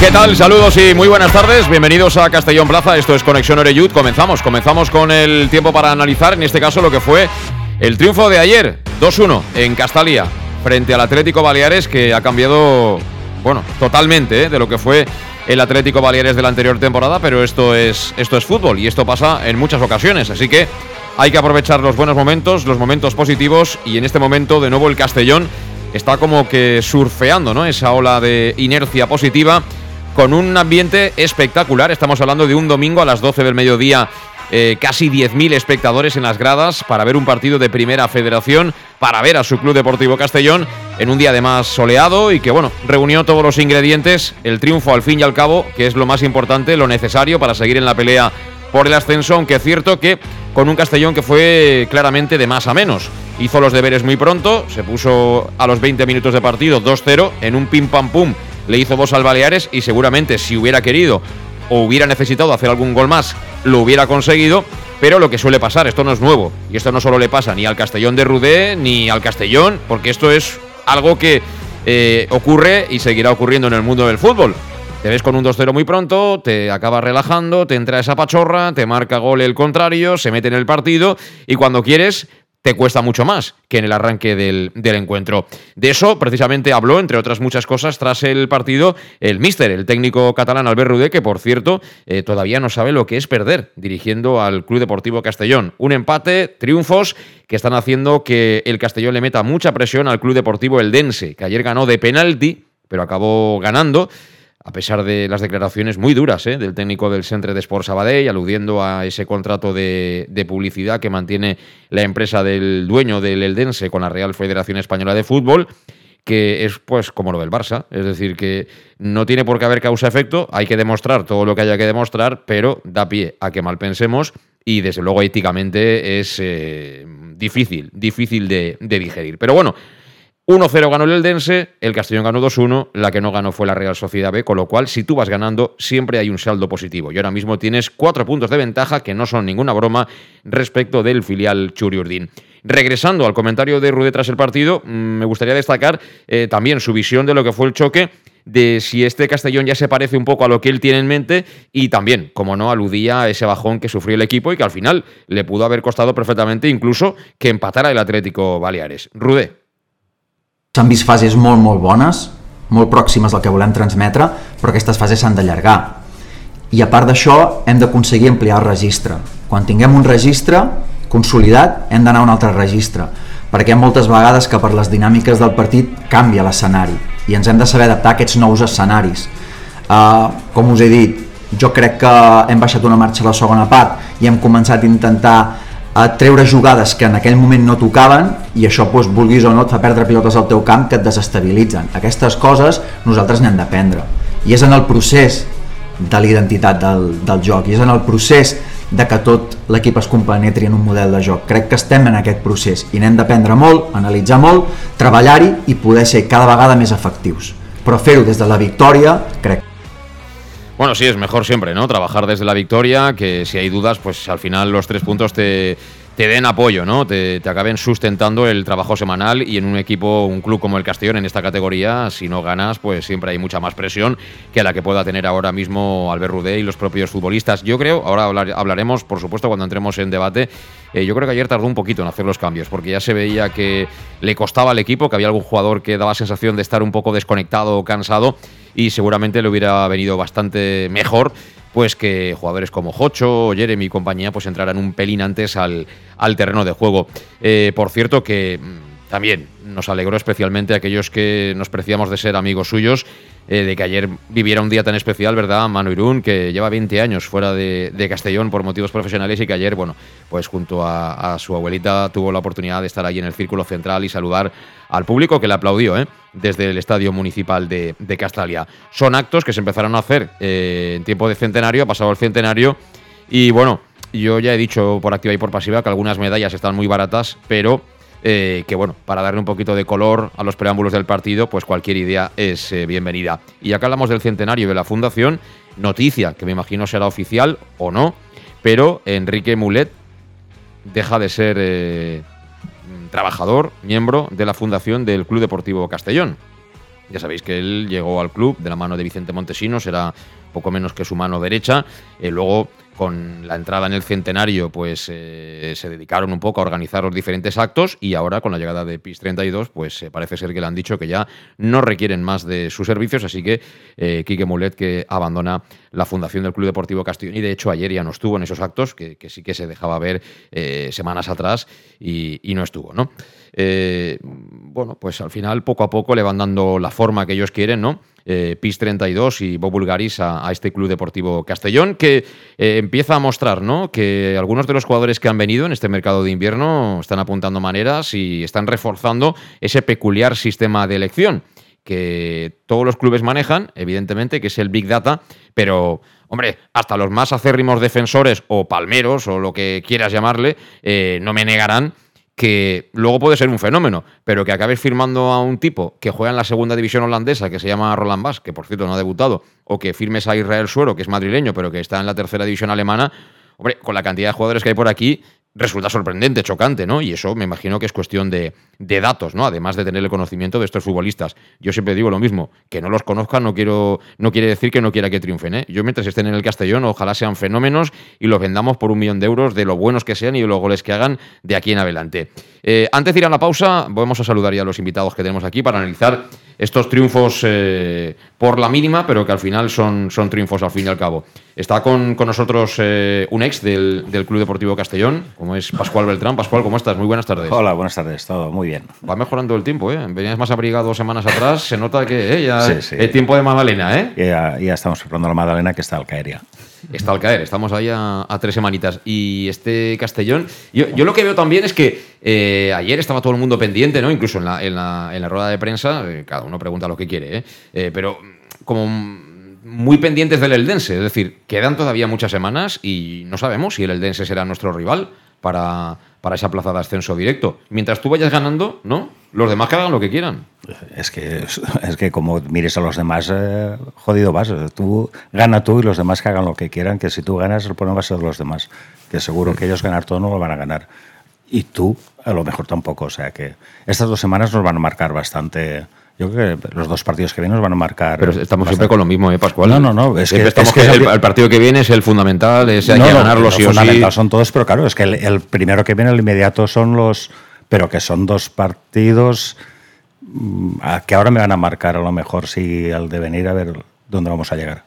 ¿Qué tal? Saludos y muy buenas tardes. Bienvenidos a Castellón Plaza. Esto es Conexión Oreyud. Comenzamos. Comenzamos con el tiempo para analizar, en este caso, lo que fue el triunfo de ayer, 2-1 en Castalia, frente al Atlético Baleares, que ha cambiado, bueno, totalmente ¿eh? de lo que fue el Atlético Baleares de la anterior temporada, pero esto es, esto es fútbol y esto pasa en muchas ocasiones. Así que hay que aprovechar los buenos momentos, los momentos positivos y en este momento, de nuevo, el Castellón está como que surfeando, ¿no? Esa ola de inercia positiva con un ambiente espectacular. Estamos hablando de un domingo a las 12 del mediodía. Eh, casi 10.000 espectadores en las gradas para ver un partido de primera federación, para ver a su Club Deportivo Castellón en un día además soleado y que, bueno, reunió todos los ingredientes, el triunfo al fin y al cabo, que es lo más importante, lo necesario para seguir en la pelea por el ascenso, aunque es cierto que con un Castellón que fue claramente de más a menos. Hizo los deberes muy pronto, se puso a los 20 minutos de partido 2-0 en un pim pam pum le hizo dos al Baleares y seguramente si hubiera querido o hubiera necesitado hacer algún gol más, lo hubiera conseguido. Pero lo que suele pasar, esto no es nuevo. Y esto no solo le pasa ni al Castellón de Rudé ni al Castellón, porque esto es algo que eh, ocurre y seguirá ocurriendo en el mundo del fútbol. Te ves con un 2-0 muy pronto, te acabas relajando, te entra esa pachorra, te marca gol el contrario, se mete en el partido y cuando quieres te cuesta mucho más que en el arranque del, encuentro. De eso precisamente habló, entre otras muchas cosas, tras el partido, el míster, el técnico catalán Albert Rudé, que por cierto eh, todavía no sabe lo que es perder dirigiendo al Club Deportivo Castellón. Un empate, triunfos que están haciendo que el Castellón le meta mucha presión al Club Deportivo Eldense, que ayer ganó de penalti, pero acabó ganando a pesar de las declaraciones muy duras ¿eh? del técnico del Centre de Sport Sabadell, aludiendo a ese contrato de, publicidad que mantiene la empresa del dueño del Eldense con la Real Federación Española de Fútbol, que es pues como lo del Barça, es decir, que no tiene por qué haber causa-efecto, hay que demostrar todo lo que haya que demostrar, pero da pie a que mal pensemos y desde luego éticamente es eh, difícil, difícil de, de digerir. Pero bueno, 1-0 ganó el Eldense, el Castellón ganó 2-1, la que no ganó fue la Real Sociedad B, con lo cual si tú vas ganando siempre hay un saldo positivo y ahora mismo tienes cuatro puntos de ventaja que no son ninguna broma respecto del filial Churiurdin. Regresando al comentario de Rude tras el partido, mm, me gustaría destacar eh, también su visión de lo que fue el choque de si este Castellón ya se parece un poco a lo que él tiene en mente y también, como no, aludía a ese bajón que sufrió el equipo y que al final le pudo haber costado perfectamente incluso que empatara el Atlético Baleares. Rude. S'han vist fases molt, molt bones, molt pròximes al que volem transmetre, però aquestes fases s'han d'allargar. I a part d'això, hem d'aconseguir ampliar el registre. Quan tinguem un registre consolidat, hem d'anar a un altre registre, perquè hi ha moltes vegades que per les dinàmiques del partit canvia l'escenari i ens hem de saber adaptar a aquests nous escenaris. Uh, com us he dit, jo crec que hem baixat una marxa a la segona part i hem començat a intentar a treure jugades que en aquell moment no tocaven i això, doncs, vulguis o no, et fa perdre pilotes al teu camp que et desestabilitzen. Aquestes coses nosaltres n'hem d'aprendre. I és en el procés de l'identitat del, del joc, i és en el procés de que tot l'equip es compenetri en un model de joc. Crec que estem en aquest procés i n'hem d'aprendre molt, analitzar molt, treballar-hi i poder ser cada vegada més efectius. Però fer-ho des de la victòria, crec Bueno, sí, es mejor siempre, ¿no? Trabajar desde la victoria, que si hay dudas, pues al final los tres puntos te, te den apoyo, ¿no? Te, acaben sustentando el trabajo semanal y en un equipo, un club como el Castellón en esta categoría, si no ganas, pues siempre hay mucha más presión que la que pueda tener ahora mismo Albert Rudé y los propios futbolistas. Yo creo, ahora hablaremos, por supuesto, cuando entremos en debate, eh, yo creo que ayer tardó un poquito en hacer los cambios, porque ya se veía que le costaba al equipo, que había algún jugador que daba sensación de estar un poco desconectado o cansado y seguramente le hubiera venido bastante mejor pues que jugadores como Jocho, Jeremy y compañía pues entraran un pelín antes al, al terreno de juego. Eh, por cierto que mm, también nos alegró especialmente a aquellos que nos preciamos de ser amigos suyos, eh, de que ayer viviera un día tan especial, ¿verdad? Manu Irún, que lleva 20 años fuera de, Castellón por motivos profesionales y que ayer, bueno, pues junto a, su abuelita tuvo la oportunidad de estar allí en el círculo central y saludar al público que le aplaudió, ¿eh? Desde el Estadio Municipal de, Castalia. Son actos que se empezaron a hacer eh, en tiempo de centenario, ha pasado el centenario y bueno, yo ya he dicho por activa y por pasiva que algunas medallas están muy baratas, pero eh, que bueno, para darle un poquito de color a los preámbulos del partido, pues cualquier idea es eh, bienvenida. Y acá hablamos del centenario de la fundación, noticia que me imagino será oficial o no, pero Enrique Mulet deja de ser eh, trabajador, miembro de la fundación del Club Deportivo Castellón. Ya sabéis que él llegó al club de la mano de Vicente Montesinos, era poco menos que su mano derecha. luego con la entrada en el centenario, pues eh, se dedicaron un poco a organizar los diferentes actos y ahora con la llegada de PIS 32, pues eh, parece ser que le han dicho que ya no requieren más de sus servicios, así que eh, Quique Mulet que abandona la fundación del Club Deportivo Castellón y de hecho ayer ya no estuvo en esos actos, que, sí que se dejaba ver semanas atrás y, y, no estuvo, ¿no? Bueno, pues al final poco a poco le van dando la forma que ellos quieren, ¿no? eh, PIS 32 y Bob Bulgaris a, este Club Deportivo Castellón, que eh, empieza a mostrar ¿no? que algunos de los jugadores que han venido en este mercado de invierno están apuntando maneras y están reforzando ese peculiar sistema de elección que todos los clubes manejan, evidentemente, que es el Big Data, pero, hombre, hasta los más acérrimos defensores o palmeros o lo que quieras llamarle, eh, no me negarán que luego puede ser un fenómeno, pero que acabes firmando a un tipo que juega en la segunda división holandesa, que se llama Roland Bass, que por cierto no ha debutado, o que firmes a Israel Suero, que es madrileño, pero que está en la tercera división alemana, hombre, con la cantidad de jugadores que hay por aquí, resulta sorprendente, chocante, ¿no? Y eso me imagino que es cuestión de, datos, ¿no? Además de tener el conocimiento de estos futbolistas. Yo siempre digo lo mismo, que no los conozcan no, quiero, no quiere decir que no quiera que triunfen, ¿eh? Yo mientras estén en el Castellón, ojalá sean fenómenos y los vendamos por un millón de euros de lo buenos que sean y de los goles que hagan de aquí en adelante. Eh, antes de ir a la pausa, vamos a saludar ya a los invitados que tenemos aquí para analizar estos triunfos eh, por la mínima, pero que al final son, son triunfos al fin y al cabo. Está con, nosotros eh, un ex del, Club Deportivo Castellón, como es Pascual Beltrán. Pascual, ¿cómo estás? Muy buenas tardes. Hola, buenas tardes, todo muy bien. Va mejorando el tiempo, ¿eh? Venías más abrigado semanas atrás, se nota que ¿eh? ya es tiempo de Magdalena, ¿eh? Ya, ya estamos preparando la Magdalena que está al caer ya. Está al caer, estamos ahí a, tres semanitas. Y este Castellón, yo, lo que veo también es que eh, ayer estaba todo el mundo pendiente, ¿no? Incluso en la, en la, en la rueda de prensa, eh, cada uno pregunta lo que quiere, ¿eh? ¿eh? pero como muy pendientes del Eldense, es decir, quedan todavía muchas semanas y no sabemos si el Eldense será nuestro rival para, para esa plaza de ascenso directo. Mientras tú vayas ganando, ¿no? Los demás que hagan lo que quieran. Es que, es que como mires a los demás, eh, jodido vas. Tú gana tú y los demás que hagan lo que quieran, que si tú ganas, el problema va a ser los demás. Que seguro que ellos ganar todo no lo van a ganar. Y tú, a lo mejor tampoco. O sea que estas dos semanas nos van a marcar bastante yo creo que los dos partidos que vienen nos van a marcar. Pero estamos siempre con lo mismo, ¿eh, Pascual? No, no, no. Es que, el, partido que viene es el fundamental, es hay que ganarlo sí o fundamental son todos, pero claro, es que el, primero que viene, el inmediato, son los. Pero que son dos partidos mm, que ahora me van a marcar a lo mejor si al de venir a ver dónde vamos a llegar.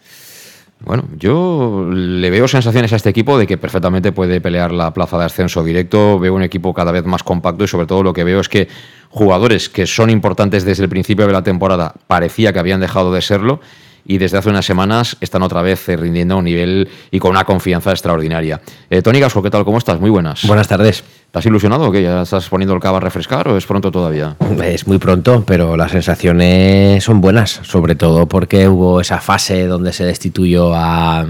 Bueno, yo le veo sensaciones a este equipo de que perfectamente puede pelear la plaza de ascenso directo. Veo un equipo cada vez más compacto y sobre todo lo que veo es que jugadores que son importantes desde el principio de la temporada parecía que habían dejado de serlo y desde hace unas semanas están otra vez eh, rindiendo a un nivel y con una confianza extraordinaria. Eh, Tony Gasco, ¿qué tal? ¿Cómo estás? Muy buenas. Buenas tardes. ¿Estás ilusionado o qué? ¿Ya estás poniendo el cava a refrescar o es pronto todavía? Es muy pronto, pero las sensaciones son buenas, sobre todo porque hubo esa fase donde se destituyó a,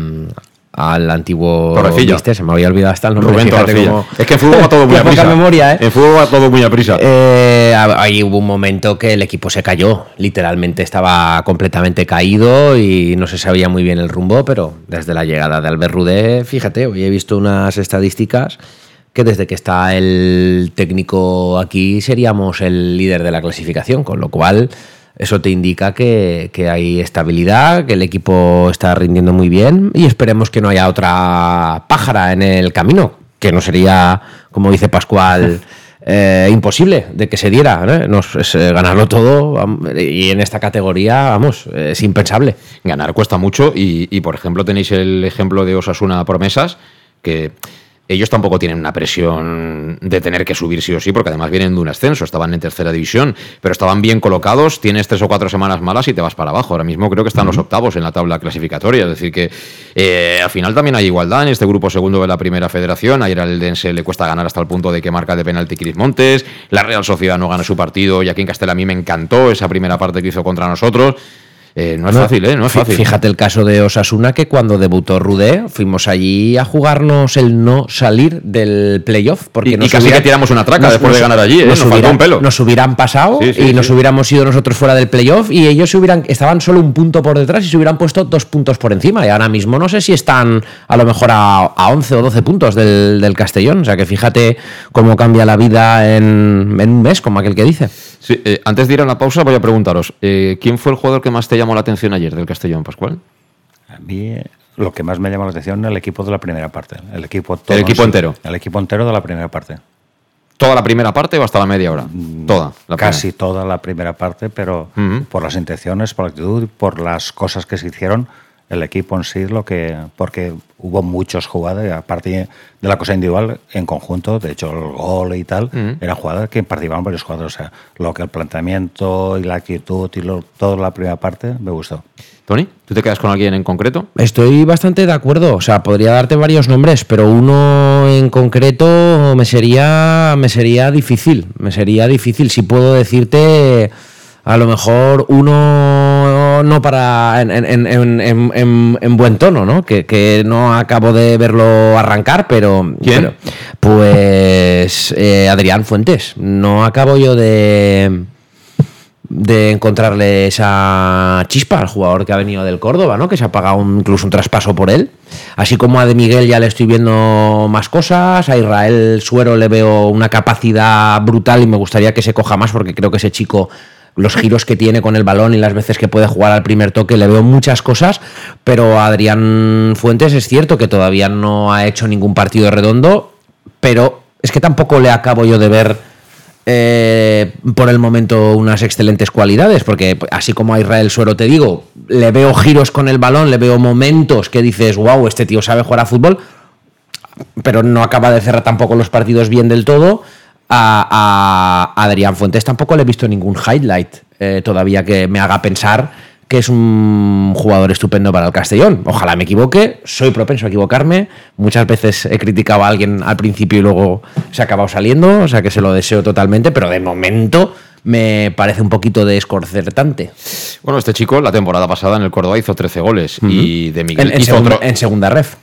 al antiguo Torrecilla. se me había olvidado hasta el nombre. Rubén Es que en fútbol va todo muy a prisa. memoria, ¿eh? En fútbol va todo muy a prisa. Eh, ahí hubo un momento que el equipo se cayó. Literalmente estaba completamente caído y no se sabía muy bien el rumbo, pero desde la llegada de Albert Rudé, fíjate, hoy he visto unas estadísticas que desde que está el técnico aquí seríamos el líder de la clasificación, con lo cual eso te indica que, hay estabilidad, que el equipo está rindiendo muy bien y esperemos que no haya otra pájara en el camino, que no sería, como dice Pascual, eh, imposible de que se diera. Nos, eh, ganarlo todo y en esta categoría, vamos, es impensable. Ganar cuesta mucho y, y, por ejemplo, tenéis el ejemplo de Osasuna Promesas, que ellos tampoco tienen una presión de tener que subir sí o sí, porque además vienen de un ascenso, estaban en tercera división, pero estaban bien colocados, tienes tres o cuatro semanas malas y te vas para abajo. Ahora mismo creo que están los octavos en la tabla clasificatoria, es decir que eh, al final también hay igualdad en este grupo segundo de la primera federación, ayer al Dense le cuesta ganar hasta el punto de que marca de penalti Cris Montes, la Real Sociedad no gana su partido y aquí en Castela a mí me encantó esa primera parte que hizo contra nosotros. Eh, no es fácil, ¿eh? No es fácil. Fíjate el caso de Osasuna, que cuando debutó Rudé, fuimos allí a jugarnos el no salir del playoff. Porque y, nos y casi que tiramos una traca nos- después de nos- ganar allí, ¿eh? Nos, faltó hubieran- un pelo. Nos hubieran pasado Sí, sí, y nos hubiéramos ido nosotros fuera del playoff y ellos se hubieran, estaban solo un punto por detrás y se hubieran puesto dos puntos por encima. Y ahora mismo no sé si están a lo mejor a, a 11 o 12 puntos del, del Castellón. O sea que fíjate cómo cambia la vida en, en un mes, como aquel que dice. Sí, eh, antes de ir a la pausa voy a preguntaros, eh, ¿quién fue el jugador que más te llamó la atención ayer del Castellón, Pascual? A mí lo que más me llama la atención el equipo de la primera parte. El equipo, El equipo en entero. El equipo entero de la primera parte. ¿Toda la primera parte o hasta la media hora? Toda. la Casi toda la primera parte, pero por las intenciones, por la actitud, por las cosas que se hicieron, el equipo en sí, lo que porque hubo muchas jugadas, aparte de la cosa individual, en conjunto, de hecho el gol y tal, eran jugadas que participaban varios jugadores. O sea, lo que el planteamiento y la actitud y lo- toda la primera parte me gustó. Tony, ¿tú te quedas con alguien en concreto? Estoy bastante de acuerdo. O sea, podría darte varios nombres, pero uno en concreto me sería, me sería difícil. Me sería difícil. Si puedo decirte, a lo mejor uno no para en, en- en- en- en- en buen tono, ¿no? Que, que no acabo de verlo arrancar, pero. ¿Quién? pero- pues eh, Adrián Fuentes. No acabo yo de de encontrarle esa chispa al jugador que ha venido del Córdoba, ¿no? Que se ha pagado un- incluso un traspaso por él. Así como a De Miguel ya le estoy viendo más cosas, a Israel Suero le veo una capacidad brutal y me gustaría que se coja más porque creo que ese chico los giros que tiene con el balón y las veces que puede jugar al primer toque le veo muchas cosas, pero Adrián Fuentes es cierto que todavía no ha hecho ningún partido redondo, pero es que tampoco le acabo yo de ver eh, por el momento unas excelentes cualidades, porque así como a Israel Suero te digo, le veo giros con el balón, le veo momentos que dices, wow, este tío sabe jugar a fútbol, pero no acaba de cerrar tampoco los partidos bien del todo. A, a Adrián Fuentes tampoco le he visto ningún highlight eh, todavía que me haga pensar que es un jugador estupendo para el Castellón. Ojalá me equivoque, soy propenso a equivocarme. Muchas veces he criticado a alguien al principio y luego se ha acabado saliendo, o sea que se lo deseo totalmente, pero de momento me parece un poquito desconcertante. Bueno, este chico la temporada pasada en el Córdoba hizo 13 goles y de Miguel En, en hizo segunda, otro- en segunda ref.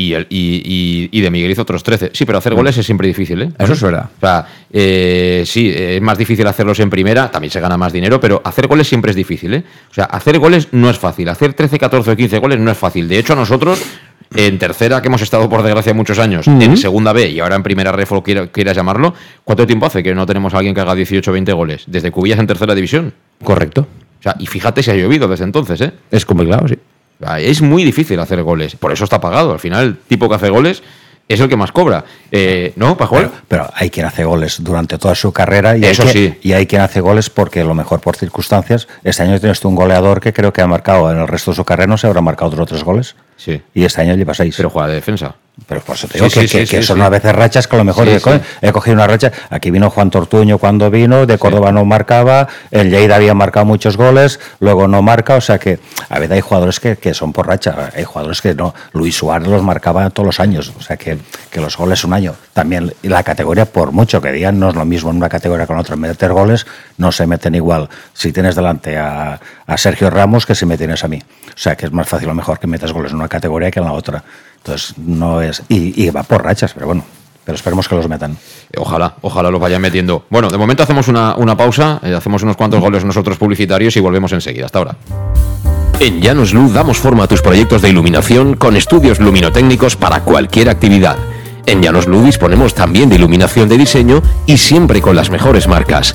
Y, el- y- y- y de Miguel hizo otros 13. Sí, pero hacer goles es siempre difícil, ¿eh? Eso es verdad. O sea, eh, sí, es más difícil hacerlos en primera, también se gana más dinero, pero hacer goles siempre es difícil, ¿eh? O sea, hacer goles no es fácil. Hacer 13, 14 o 15 goles no es fácil. De hecho, a nosotros, en tercera, que hemos estado por desgracia muchos años, en segunda B y ahora en primera ref, o quiera- quieras llamarlo, ¿cuánto tiempo hace que no tenemos a alguien que haga 18 o 20 goles? Desde Cubillas en tercera división. Correcto. O sea, y fíjate si ha llovido desde entonces, ¿eh? Es como claro, sí. Es muy difícil hacer goles, por eso está pagado. Al final, el tipo que hace goles es el que más cobra. Eh, ¿No, Pajuel? Pero, pero hay quien hace goles durante toda su carrera y, Eso hay, sí. quien, y hay quien hace goles porque a lo mejor por circunstancias. Este año tienes tú un goleador que creo que ha marcado en el resto de su carrera, no se habrá marcado otros tres goles. Sí. Y este año lleva seis. Pero juega de defensa. Pero por eso te digo Sí, que, sí, que- sí, que son a veces rachas que a lo mejor sí. he cogido una racha. Aquí vino Juan Tortuño cuando vino, de Córdoba no marcaba, el Lleida había marcado muchos goles, luego no marca, o sea que a veces hay jugadores que, que son por racha, hay jugadores que no. Luis Suárez los marcaba todos los años, o sea que, que los goles un año. También y la categoría, por mucho que digan, no es lo mismo en una categoría con otra. Meter goles no se meten igual si tienes delante a, a Sergio Ramos que si me tienes a mí. O sea que es más fácil lo mejor que metas goles en una categoría que en la otra. Entonces no es. Y, y va por rachas, pero bueno. Pero esperemos que los metan. Eh, Ojalá, ojalá los vayan metiendo. Bueno, de momento hacemos una, una pausa, eh, hacemos unos cuantos goles nosotros publicitarios y volvemos enseguida. Hasta ahora. En Llanos Luz damos forma a tus proyectos de iluminación con estudios luminotécnicos para cualquier actividad. En Llanos Luz disponemos también de iluminación de diseño y siempre con las mejores marcas.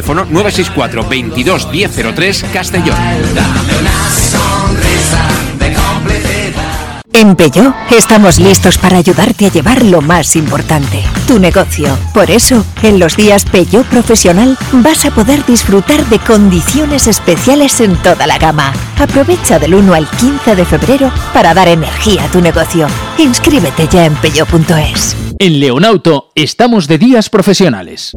Teléfono 964 22 1003 Castellón. En Peugeot estamos listos para ayudarte a llevar lo más importante, tu negocio. Por eso, en los días Peugeot Profesional vas a poder disfrutar de condiciones especiales en toda la gama. Aprovecha del 1 al 15 de febrero para dar energía a tu negocio. Inscríbete ya en peugeot.es. En Leonauto estamos de días profesionales.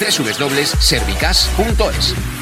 www.servicas.es.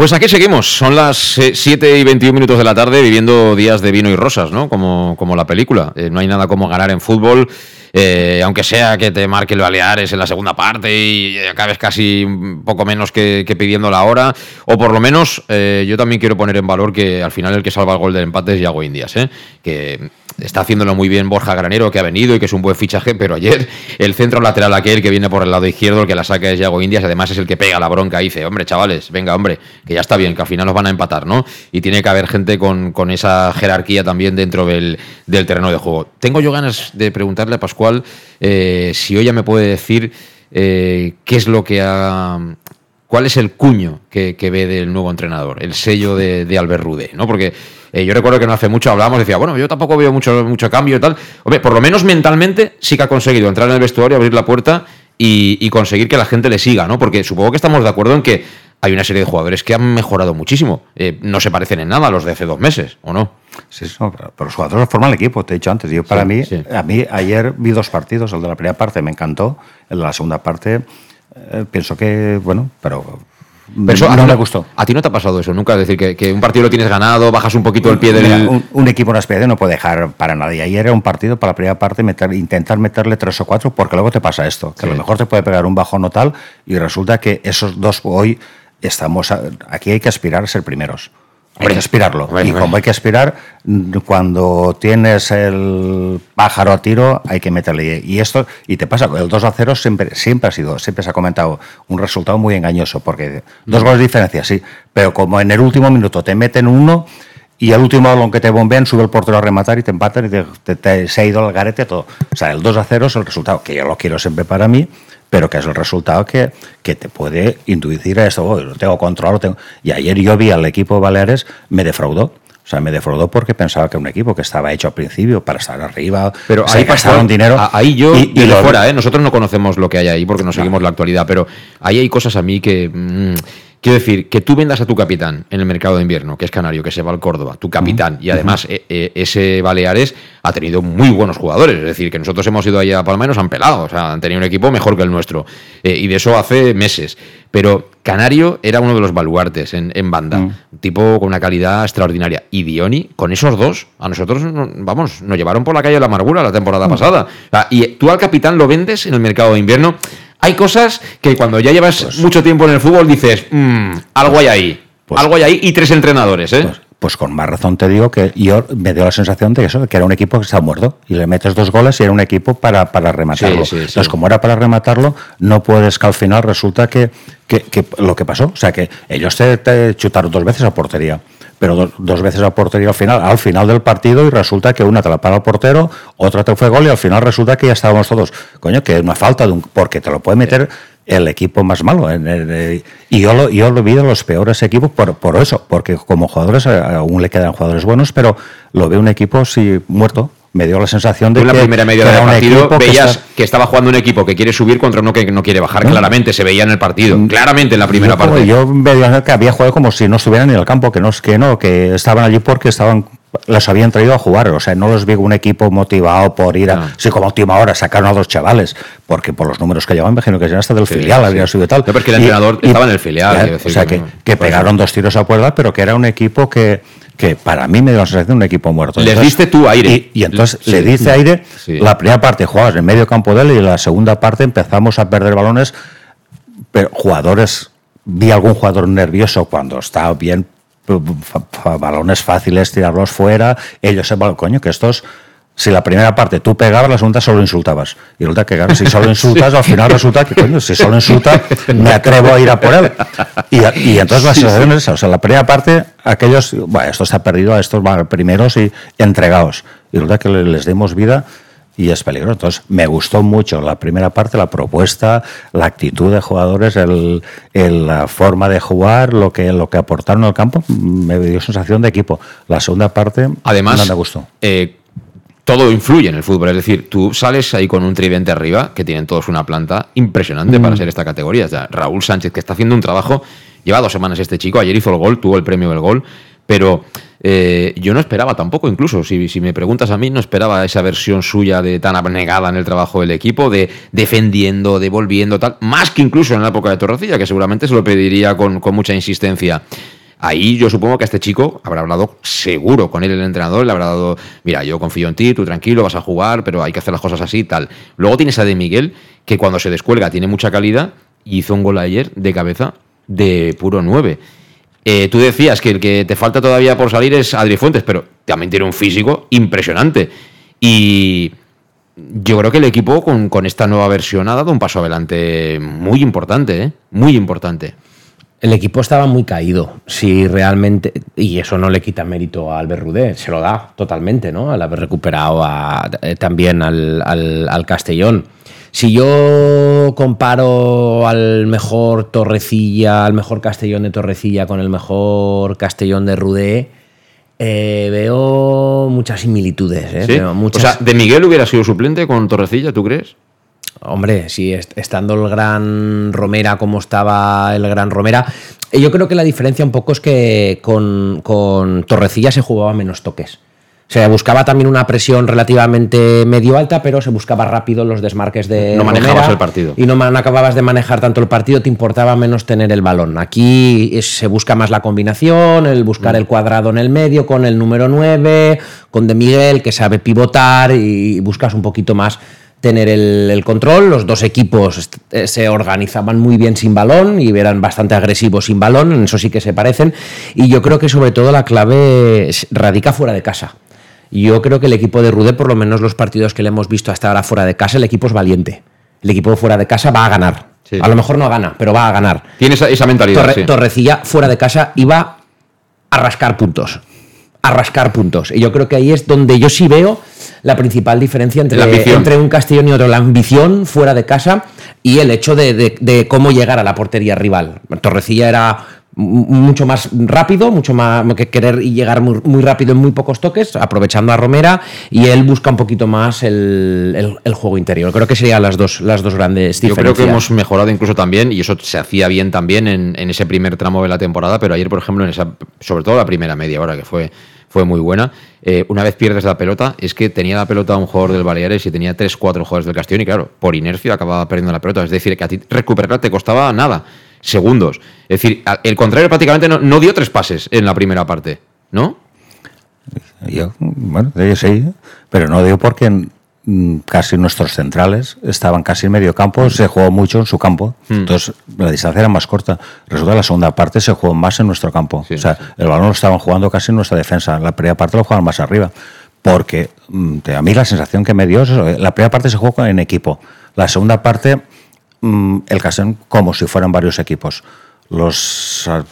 Pues aquí seguimos, son las 7 y 21 minutos de la tarde viviendo días de vino y rosas, ¿no? Como, como la película. Eh, no hay nada como ganar en fútbol, eh, aunque sea que te marque el Baleares en la segunda parte y acabes casi un poco menos que, pidiendo la hora. O por lo menos, eh, yo también quiero poner en valor que al final el que salva el gol del empate es Yago Indias, ¿eh? Que está haciéndolo muy bien Borja Granero, que ha venido y que es un buen fichaje, pero ayer el centro lateral aquel que viene por el lado izquierdo, el que la saca es Yago Indias, además es el que pega la bronca y dice, hombre, chavales, venga, hombre, que ya está bien, que al final nos van a empatar, ¿no? Y tiene que haber gente con, con esa jerarquía también dentro del, del, terreno de juego. Tengo yo ganas de preguntarle a Pascual eh, si hoy ya me puede decir eh, qué es lo que ha... ¿Cuál es el cuño que, que ve del nuevo entrenador? El sello de, de Albert Rude, ¿no? Porque eh, yo recuerdo que no hace mucho hablábamos, decía, bueno, yo tampoco veo mucho, mucho cambio y tal. Hombre, por lo menos mentalmente sí que ha conseguido entrar en el vestuario, abrir la puerta y, y, conseguir que la gente le siga, ¿no? Porque supongo que estamos de acuerdo en que hay una serie de jugadores que han mejorado muchísimo. Eh, no se parecen en nada a los de hace dos meses, ¿o no? Sí, no, pero, los jugadores forman el equipo, te he dicho antes. Yo, para Sí, mí, sí. a mí ayer vi dos partidos, el de la primera parte me encantó, el de la segunda parte eh, pienso que, bueno, pero, Pero eso a no ti me gustó. ¿A ti no te ha pasado eso nunca? Es decir, que, que un partido lo tienes ganado, bajas un poquito el pie del... Mira, un, un equipo en aspirante no puede dejar para nadie. Ayer era un partido para la primera parte meter, intentar meterle tres o cuatro, porque luego te pasa esto, que a lo mejor te puede pegar un bajón o tal, y resulta que esos dos hoy estamos a- aquí hay que aspirar a ser primeros. Hay que aspirarlo. y como hay que aspirar, cuando tienes el pájaro a tiro, hay que meterle. Y esto, y te pasa, el 2 a 0 siempre, siempre ha sido, siempre se ha comentado un resultado muy engañoso, porque dos goles de diferencia, sí, pero como en el último minuto te meten uno y el último balón que te bombean sube el portero a rematar y te empatan y te, te- te- se ha ido al garete todo. O sea, el 2 a 0 es el resultado, que yo lo quiero siempre para mí, pero que es el resultado que, que te puede inducir a esto. "Oh, lo tengo controlado. lo tengo-". Y ayer yo vi al equipo Baleares, me defraudó. O sea, me defraudó porque pensaba que un equipo que estaba hecho al principio para estar arriba, Pero ahí Pascual, dinero. Ahí yo, y, lo- fuera, ¿eh? nosotros no conocemos lo que hay ahí porque no seguimos la actualidad, pero ahí hay cosas a mí que. mm, quiero decir, que tú vendas a tu capitán en el mercado de invierno, que es Canario, que se va al Córdoba, tu capitán, y además eh, eh, ese Baleares ha tenido muy buenos jugadores, es decir, que nosotros hemos ido allá a Palma y nos han pelado, o sea, han tenido un equipo mejor que el nuestro, eh, y de eso hace meses. Pero Canario era uno de los baluartes en, en banda, un tipo con una calidad extraordinaria. Y Dioni, con esos dos, a nosotros, no- vamos, nos llevaron por la calle de la amargura la temporada pasada. O sea, y tú al capitán lo vendes en el mercado de invierno. Hay cosas que cuando ya llevas mucho tiempo en el fútbol dices, "Mm, algo hay ahí. algo hay ahí y tres entrenadores, ¿eh? Pues, pues con más razón te digo que yo me dio la sensación de eso, que era un equipo que estaba muerto y le metes dos goles y era un equipo para, para rematarlo. Sí, sí, sí. Entonces, como era para rematarlo, no puedes que al final resulta que, que, que lo que pasó, o sea, que ellos te, te chutaron dos veces a portería pero do- dos veces a portería al final, al final del partido y resulta que una te la para el portero, otra te fue gol y al final resulta que ya estábamos todos, coño, que una falta de un, porque te lo puede meter el equipo más malo. en el- eh, y yo lo, yo lo vi de los peores equipos por, por eso, porque como jugadores eh, aún le quedan jugadores buenos, pero lo veo un equipo sí muerto. Me dio la sensación de en la que, primera media que del partido que veías está- que estaba jugando un equipo que quiere subir contra uno que no quiere bajar. ¿No? Claramente, se veía en el partido. Claramente en la primera yo, parte. Yo veía que había jugado como si no estuvieran en el campo, que no, que no, que estaban allí porque estaban los habían traído a jugar, o sea, no los vi un equipo motivado por ir a, sí, como a última hora sacaron a dos chavales, porque por los números que llevaban, imagino que eran hasta del Sí, filial, sí. había subido tal. No, pero es que el entrenador estaba en el filial, ya, quiero decir o sea, que que, que pegaron dos tiros a puerta, pero que era un equipo que, que para mí me dio la sensación de un equipo muerto. Les diste tú aire. Y, y entonces Sí. le dice aire, Sí. la primera parte jugabas en medio campo de él y la segunda parte empezamos a perder balones pero jugadores, vi algún jugador nervioso cuando está bien, balones fáciles, tirarlos fuera, ellos se van, coño, que estos, si la primera parte tú pegabas, la segunda solo insultabas. Y resulta que, claro, si solo insultas, al final resulta que, coño, si solo insultas, me atrevo a ir a por él. Y, y entonces la Sí, sensación sí. es esa, o sea, la primera parte, aquellos, bueno, esto está perdido, a estos van primeros y entregados. Y resulta que le- les demos vida y es peligroso. Entonces, me gustó mucho la primera parte, la propuesta, la actitud de jugadores, el, el- la forma de jugar, lo que, lo que aportaron al campo, me dio sensación de equipo. La segunda parte Además, no me gustó. eh, todo influye en el fútbol. Es decir, tú sales ahí con un tridente arriba, que tienen todos una planta impresionante Mm. para ser esta categoría. O sea, Raúl Sánchez, que está haciendo un trabajo, lleva dos semanas este chico, ayer hizo el gol, tuvo el premio del gol, pero eh, yo no esperaba tampoco, incluso, si, si me preguntas a mí, no esperaba esa versión suya de tan abnegada en el trabajo del equipo, de defendiendo, devolviendo, tal, más que incluso en la época de Torrecilla, que seguramente se lo pediría con, con mucha insistencia. Ahí yo supongo que a este chico habrá hablado seguro con él el entrenador, le habrá dado, mira, yo confío en ti, tú tranquilo, vas a jugar, pero hay que hacer las cosas así tal. Luego tienes a De Miguel, que cuando se descuelga tiene mucha calidad, y hizo un gol ayer de cabeza de puro 9. Eh, tú decías que el que te falta todavía por salir es Adri Fuentes, pero también tiene un físico impresionante. Y yo creo que el equipo con, con esta nueva versión ha dado un paso adelante muy importante, ¿eh? Muy importante. El equipo estaba muy caído. Si realmente. Y eso no le quita mérito a Albert Rudé, se lo da totalmente, ¿no? Al haber recuperado a- eh, también al, al- al Castellón. Si yo comparo al mejor Torrecilla, al mejor Castellón de Torrecilla con el mejor Castellón de Rudé, eh, veo muchas similitudes. ¿eh? ¿Sí? Veo muchas... O sea, ¿de Miguel hubiera sido suplente con Torrecilla, tú crees? Hombre, si est- estando el gran Romera como estaba el gran Romera, eh, yo creo que la diferencia un poco es que con, con Torrecilla se jugaba menos toques. Se buscaba también una presión relativamente medio alta, pero se buscaba rápido los desmarques de No manejabas Romera el partido. Y no, no acababas de manejar tanto el partido, te importaba menos tener el balón. Aquí es- se busca más la combinación, el buscar el cuadrado en el medio con el número 9, con De Miguel, que sabe pivotar y buscas un poquito más tener el, el control. Los dos equipos eh, se organizaban muy bien sin balón y eran bastante agresivos sin balón, en eso sí que se parecen. Y yo creo que sobre todo la clave radica fuera de casa. Yo creo que el equipo de Rude, por lo menos los partidos que le hemos visto hasta ahora fuera de casa, el equipo es valiente. El equipo fuera de casa va a ganar. A lo mejor no gana, pero va a ganar. Tiene esa, esa mentalidad. Torre- sí. Torrecilla fuera de casa iba a rascar puntos. A rascar puntos. Y yo creo que ahí es donde yo sí veo la principal diferencia entre, entre un Castellón y otro. La ambición fuera de casa y el hecho de, de- de cómo llegar a la portería rival. Torrecilla era mucho más rápido, mucho más que querer y llegar muy, muy rápido en muy pocos toques, aprovechando a Romera, y él busca un poquito más el, el- el juego interior. Creo que serían las dos, las dos grandes Yo creo diferencias. que hemos mejorado incluso también, y eso se hacía bien también en, en ese primer tramo de la temporada, pero ayer, por ejemplo, en esa, sobre todo la primera media hora, que fue, fue muy buena, eh, una vez pierdes la pelota, es que tenía la pelota un jugador del Baleares y tenía 3-4 jugadores del Castellón, y claro, por inercia acababa perdiendo la pelota. Es decir, que a ti recuperarla te costaba nada, segundos. Es decir, el contrario prácticamente no, no dio tres pases en la primera parte, ¿no? Yo, bueno, de ellos sí, pero no digo porque mm, casi nuestros centrales estaban casi en medio campo, se jugó mucho en su campo, entonces la distancia era más corta. Resulta que la segunda parte se jugó más en nuestro campo. o sea, el balón lo estaban jugando casi en nuestra defensa, la primera parte lo jugaban más arriba. Porque mm, a mí la sensación que me dio es eso, eh, la primera parte se jugó en equipo, la segunda parte el Castellón como si fueran varios equipos. Los ah,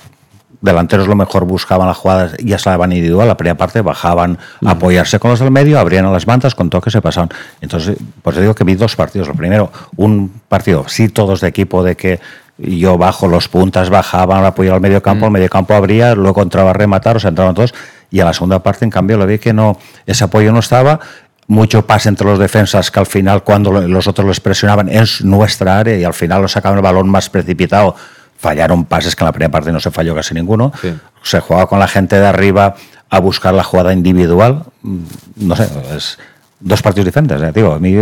delanteros lo mejor buscaban las jugadas, ya estaban individual, la primera parte bajaban a apoyarse con los del medio, abrían a las bandas, con toques se pasaban. Entonces, pues digo que vi dos partidos. Lo primero, un partido, sí todos de equipo, de que yo bajo los puntas, bajaban, apoyar al medio campo, el medio campo abría, luego entraba a rematar, o sea, entraban todos, y a la segunda parte, en cambio, lo vi que no, ese apoyo no estaba, mucho pase entre los defensas que al final cuando lo- los otros les presionaban en nuestra área y al final lo sacaban el balón más precipitado fallaron pases que en la primera parte no se falló casi ninguno. Se jugaba con la gente de arriba a buscar la jugada individual. No sé es dos partidos diferentes eh, digo a mí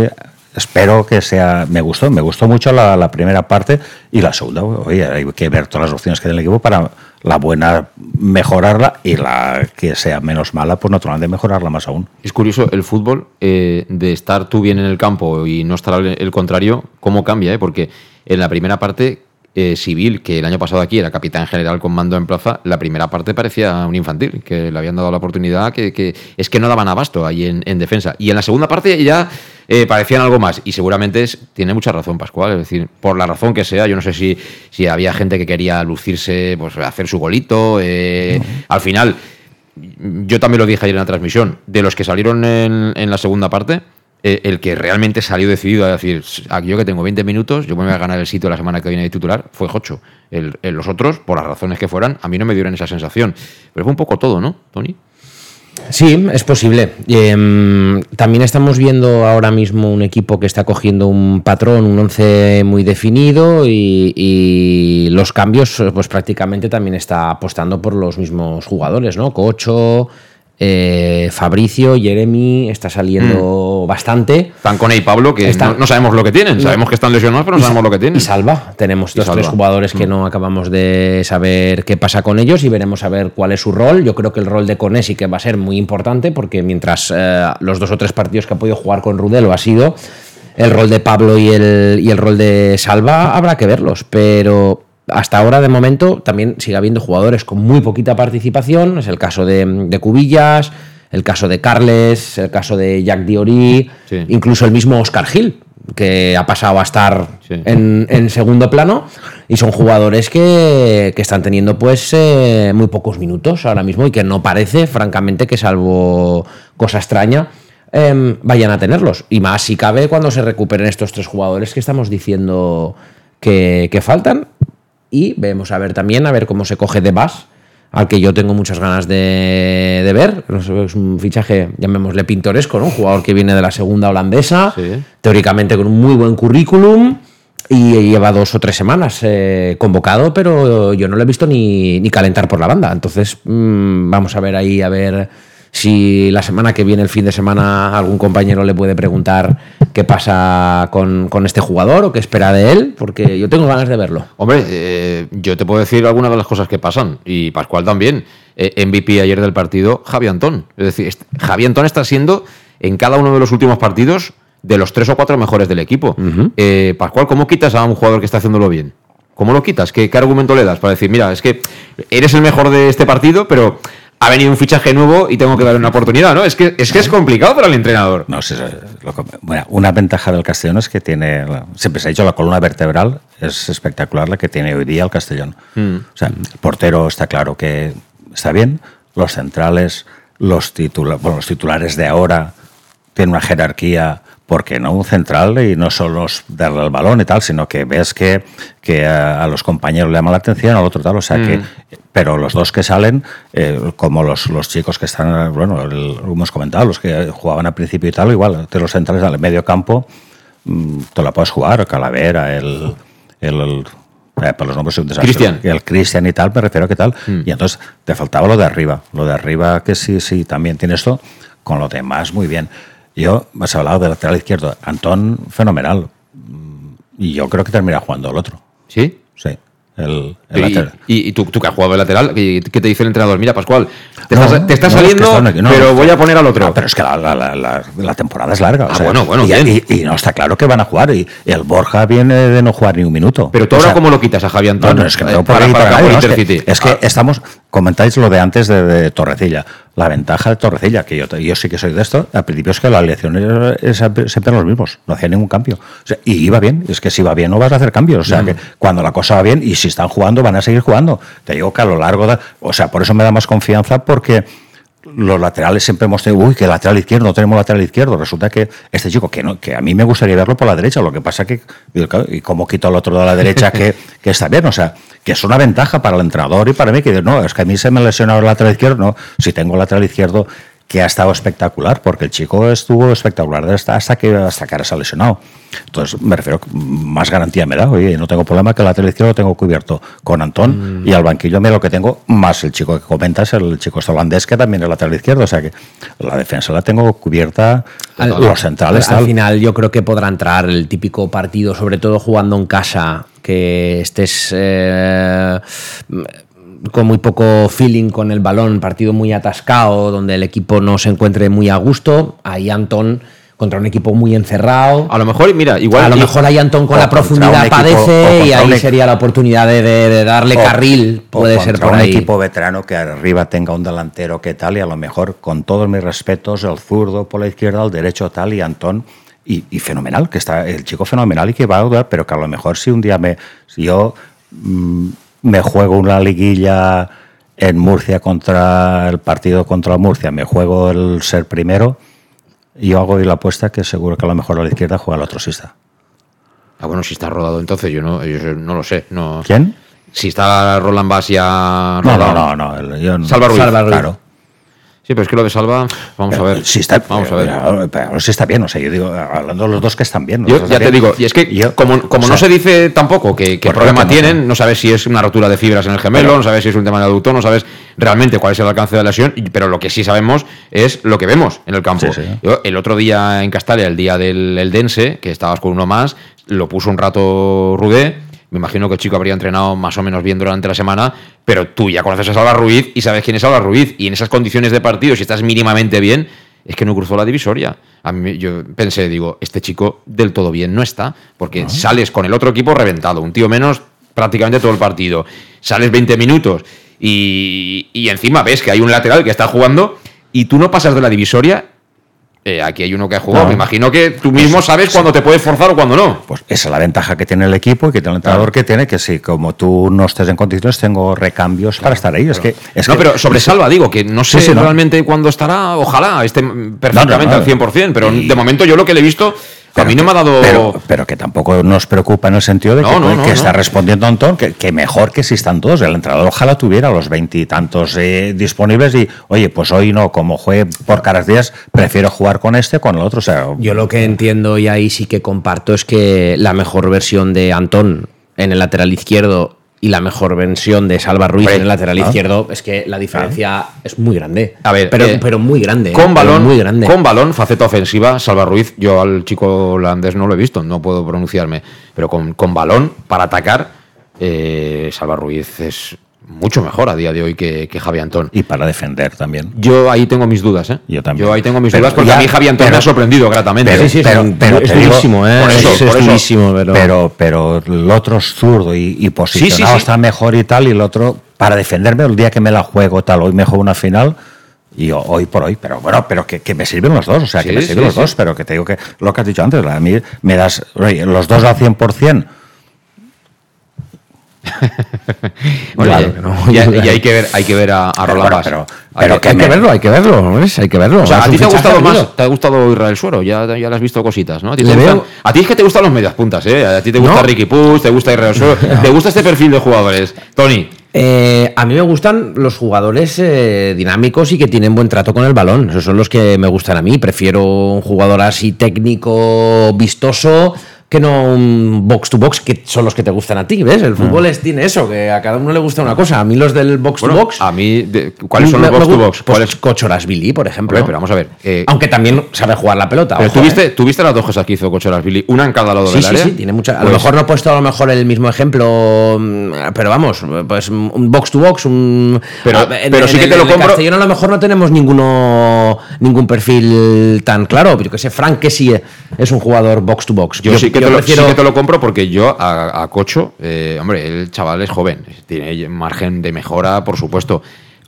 espero que sea me gustó me gustó mucho la, la primera parte y la segunda oye hay que ver todas las opciones que tiene el equipo para la buena mejorarla y la que sea menos mala pues naturalmente mejorarla más aún Es curioso el fútbol eh, de estar tú bien en el campo y no estar el, contrario, cómo cambia, ¿eh? porque en la primera parte, eh, Civil, que el año pasado aquí era capitán general con mando en plaza, la primera parte parecía un infantil, que le habían dado la oportunidad, que, que es que no daban abasto ahí en, en defensa. Y en la segunda parte ya eh, parecían algo más, y seguramente es- tiene mucha razón Pascual, es decir, por la razón que sea, yo no sé si, si había gente que quería lucirse, pues hacer su golito, eh, al final yo también lo dije ayer en la transmisión, de los que salieron en, en la segunda parte, el que realmente salió decidido a decir, "Aquí yo que tengo 20 minutos, yo me voy a ganar el sitio la semana que viene de titular, fue Jocho. Los otros, por las razones que fueran, a mí no me dieron esa sensación. Pero fue un poco todo, ¿no, Tony? Sí, es posible. Em, también estamos viendo ahora mismo un equipo que está cogiendo un patrón, un once muy definido y, y los cambios, pues prácticamente también está apostando por los mismos jugadores, ¿no? Cocho, eh, Fabricio, Jeremy, está saliendo bastante. Están con y Pablo, que Están- no, no sabemos lo que tienen. No. Sabemos que están lesionados, pero no sabemos Sa- lo que tienen. Y Salva. Tenemos Y dos tres jugadores que Mm. no acabamos de saber qué pasa con ellos y veremos a ver cuál es su rol. Yo creo que el rol de Cone sí que va a ser muy importante porque mientras eh, los dos o tres partidos que ha podido jugar con Rudelo ha sido el rol de Pablo y el, y el rol de Salva, habrá que verlos. Pero hasta ahora, de momento, también sigue habiendo jugadores con muy poquita participación. Es el caso de, de Cubillas, el caso de Carles, el caso de Jack Diori, Sí. incluso el mismo Oscar Gil, que ha pasado a estar en, en segundo plano. Y son jugadores que, que están teniendo pues eh, muy pocos minutos ahora mismo y que no parece, francamente, que salvo cosa extraña, em, vayan a tenerlos. Y más si cabe cuando se recuperen estos tres jugadores que estamos diciendo que, que faltan. Y vemos a ver también, a ver cómo se coge de Bas, al que yo tengo muchas ganas de, de ver. Es un fichaje, llamémosle pintoresco, ¿no? Un jugador que viene de la segunda holandesa, teóricamente con un muy buen currículum. Y lleva dos o tres semanas eh, convocado, pero yo no lo he visto ni, ni calentar por la banda. Entonces, mm, vamos a ver ahí, a ver si la semana que viene, el fin de semana, algún compañero le puede preguntar qué pasa con, con este jugador o qué espera de él, porque yo tengo ganas de verlo. Hombre, eh, yo te puedo decir algunas de las cosas que pasan, y Pascual también. Eh, MVP ayer del partido, Javi Antón. Es decir, Javi Antón está siendo en cada uno de los últimos partidos de los tres o cuatro mejores del equipo. Eh, Pascual, ¿cómo quitas a un jugador que está haciéndolo bien? ¿Cómo lo quitas? ¿Qué, qué argumento le das para decir, mira, es que eres el mejor de este partido, pero ha venido un fichaje nuevo y tengo que darle una oportunidad, ¿no? Es que es, que es complicado para el entrenador. No, sí, sí, lo bueno, una ventaja del Castellón es que tiene, siempre se ha dicho, la columna vertebral es espectacular la que tiene hoy día el Castellón. Mm. O sea, el portero está claro que está bien, los centrales, los, titula- bueno, los titulares de ahora tienen una jerarquía, porque no un central y no solo es darle el balón y tal, sino que ves que, que a, a los compañeros le llama la atención, al otro tal, o sea que, Mm. Pero los dos que salen, eh, como los, los chicos que están, bueno, el- hemos comentado, los que jugaban al principio y tal, igual, de los centrales al medio campo, mm, te la puedes jugar, Calavera, el, el, el- eh, por los nombres soy un desastre. Cristian. El Cristian y tal, me refiero a qué tal. Y entonces te faltaba lo de arriba. Lo de arriba, que sí, sí, también tiene esto. Con lo demás, muy bien. Yo, has hablado del lateral izquierdo. Antón, fenomenal. Mm, Y yo creo que termina jugando el otro. ¿Sí? Sí. El, el Y, lateral. y- y tú, tú que has jugado de lateral, ¿qué te dice el entrenador? Mira, Pascual, te No, estás, te estás no, es que saliendo, están aquí, no, pero voy a poner al otro. No, pero es que la, la- la- la- temporada es larga. o Ah, sea, bueno, bueno, y, no está claro que van a jugar. Y el Borja viene de no jugar ni un minuto. pero tú ahora, sea, ¿cómo lo quitas a Javi No, Antón? no, es que no Eh, para. Es que-. Es que, Ah, estamos, comentáis lo de antes de, de Torrecilla. La ventaja de Torrecilla, que yo, yo sí que soy de esto, al principio es que la elección era, siempre los mismos, no hacía ningún cambio. O sea, y iba bien, es que si va bien no vas a hacer cambios. O sea, que cuando la cosa va bien y si están jugando van a seguir jugando. Te digo que a lo largo de... O sea, por eso me da más confianza porque los laterales siempre hemos tenido, uy, que lateral izquierdo, no tenemos lateral izquierdo. Resulta que este chico, que no, que a mí me gustaría verlo por la derecha, lo que pasa que, y cómo quito al otro de la derecha que, que está bien, o sea, que es una ventaja para el entrenador y para mí, que no, es que a mí se me lesionó el lateral izquierdo, no, si tengo lateral izquierdo que ha estado espectacular, porque el chico estuvo espectacular hasta, que hasta que ahora se ha lesionado. Entonces, me refiero, más garantía me da, oye, no tengo problema que el lateral izquierdo lo tengo cubierto con Antón y al banquillo me lo que tengo, más el chico que comentas, el chico holandés que también es lateral izquierdo, o sea que la defensa la tengo cubierta, Al- los centrales, al tal. final yo creo que podrá entrar el típico partido, sobre todo jugando en casa, que estés eh, con muy poco feeling con el balón, partido muy atascado, donde el equipo no se encuentre muy a gusto. Ahí Antón contra un equipo muy encerrado. A lo mejor, mira, igual. a lo y- mejor ahí Antón con la profundidad equipo- padece y ahí un sería la oportunidad de, de- de darle O- carril. o Puede ser contra por un ahí. equipo veterano que arriba tenga un delantero que tal y a lo mejor con todos mis respetos el zurdo por la izquierda, el derecho tal y Antón y, y fenomenal que está el chico fenomenal y que va a dudar pero que a lo mejor si un día me si yo mm, me juego una liguilla en Murcia contra el partido contra Murcia me juego el ser primero yo hago hoy la apuesta que seguro que a lo mejor a la izquierda juega el otro sista Ah, bueno, si está rodado, entonces yo no, yo no lo sé. No. ¿quién? Si está Roland Bass ya no rodado. no no, no yo no- Salva Ruiz. Salva Ruiz. claro Sí, pero es que lo de Salva, vamos a ver. Si está, vamos a ver. Pero, está bien, o sea, yo digo, hablando de los dos que están bien. Yo ya te digo, y es que Yo- como, como o no se dice tampoco que, qué problema no, tienen, no. no sabes si es una rotura de fibras en el gemelo, no sabes si es un tema de aductor, no sabes realmente cuál es el alcance de la lesión, pero lo que sí sabemos es lo que vemos en el campo. Sí, sí. Yo, el otro día en Castalia, el día del el Dense, que estabas con uno más, lo puso un rato Rudé. Me imagino que el chico habría entrenado más o menos bien durante la semana, pero tú ya conoces a Salva Ruiz y sabes quién es Salva Ruiz. Y en esas condiciones de partido, si estás mínimamente bien, es que no cruzó la divisoria. A mí, yo pensé, digo, este chico del todo bien no está, porque sales con el otro equipo reventado, un tío menos prácticamente todo el partido. Sales 20 minutos y, y encima ves que hay un lateral que está jugando y tú no pasas de la divisoria. Eh, aquí hay uno que ha jugado. No. Me imagino que tú mismo sabes cuándo te puedes forzar o cuándo no. Pues esa es la ventaja que tiene el equipo y que tiene el entrenador que tiene, que si como tú no estés en condiciones, tengo recambios para estar ahí. Es que, es no, que- pero sobre Salva digo que no sé Sí, sí, no. realmente cuándo estará. Ojalá esté perfectamente No, al 100%, pero Y- de momento yo lo que le he visto, a mí no me ha dado. Pero, pero que tampoco nos preocupa en el sentido de que, No, no, no, que no. está respondiendo Antón, que, que mejor que si están todos. El entrenador ojalá tuviera los veintitantos eh, disponibles y, oye, pues hoy no, como juegue por caras días, prefiero jugar con este o con el otro. O sea, Yo lo que entiendo y ahí sí que comparto es que la mejor versión de Antón en el lateral izquierdo y la mejor versión de Salva Ruiz en el lateral ¿no? izquierdo es que la diferencia es muy grande. A ver, pero, eh, pero muy grande. Con eh, balón, muy grande. con balón, faceta ofensiva, Salva Ruiz, yo al chico holandés no lo he visto, no puedo pronunciarme, pero con, con balón para atacar, eh, Salva Ruiz es mucho mejor a día de hoy que, que Javi Antón. y para defender también. Yo ahí tengo mis dudas, ¿eh? Yo también. Yo ahí tengo mis Pero dudas porque ya- a mí Javi Antón me pero- ha sorprendido gratamente. pero- sí, sí, es, pero- pero es durísimo, ¿eh? por eso, es, por es eso. durísimo, pero... Pero, pero el otro es zurdo y, y posicionado Sí, sí, sí. está mejor y tal, y el otro, para defenderme el día que me la juego tal, hoy me juego una final y ho- hoy por hoy, pero bueno, pero que, que me sirven los dos, o sea, Sí, que me sí, sirven los sí. dos, pero que te digo que lo que has dicho antes, a mí me das oye, los dos al 100%, Bueno, Claro y- hay que ver, hay que ver a, a Roland Bass. pero- Hay pero que- que hay me- que verlo, hay que verlo, ¿ves? Hay que verlo. O sea, a ti te ha gustado más, te ha gustado Israel Suero, ya, ya le has visto cositas, ¿no? A ti, te Le gustan- veo- a ti es que te gustan los medias puntas, ¿eh? A ti te gusta No. Ricky Push, te gusta Israel Suero, te gusta este perfil de jugadores. Tony, Eh, a mí me gustan los jugadores eh, dinámicos y que tienen buen trato con el balón. Esos son los que me gustan a mí. Prefiero un jugador así técnico, vistoso, que no un box to box, que son los que te gustan a ti, ¿ves? El fútbol es, tiene eso, que a cada uno le gusta una cosa. A mí los del box Bueno, to box. a mí, de- ¿cuáles son me- los box to box? Pues. Cochorasvili, por ejemplo. Pero vamos a ver. eh, Aunque también sabe jugar la pelota. pero ojo, ¿tuviste, ¿eh? ¿Tuviste las dos cosas que hizo Cochoras Billy? Una en cada lado Sí, del sí, área. sí, tiene mucha. A lo Pues- mejor no he puesto a lo mejor el mismo ejemplo, mm, pero vamos, pues un box to box, un. Pero- a- en- pero sí en que el- te lo compro- Castellón a lo mejor no tenemos ninguno ningún perfil tan claro. Yo que sé, Frank que sí es un jugador box to box. Yo, sí, que te lo, prefiero- sí que te lo compro porque yo a, a Cocho, eh, hombre, el chaval es joven, tiene margen de mejora, por supuesto,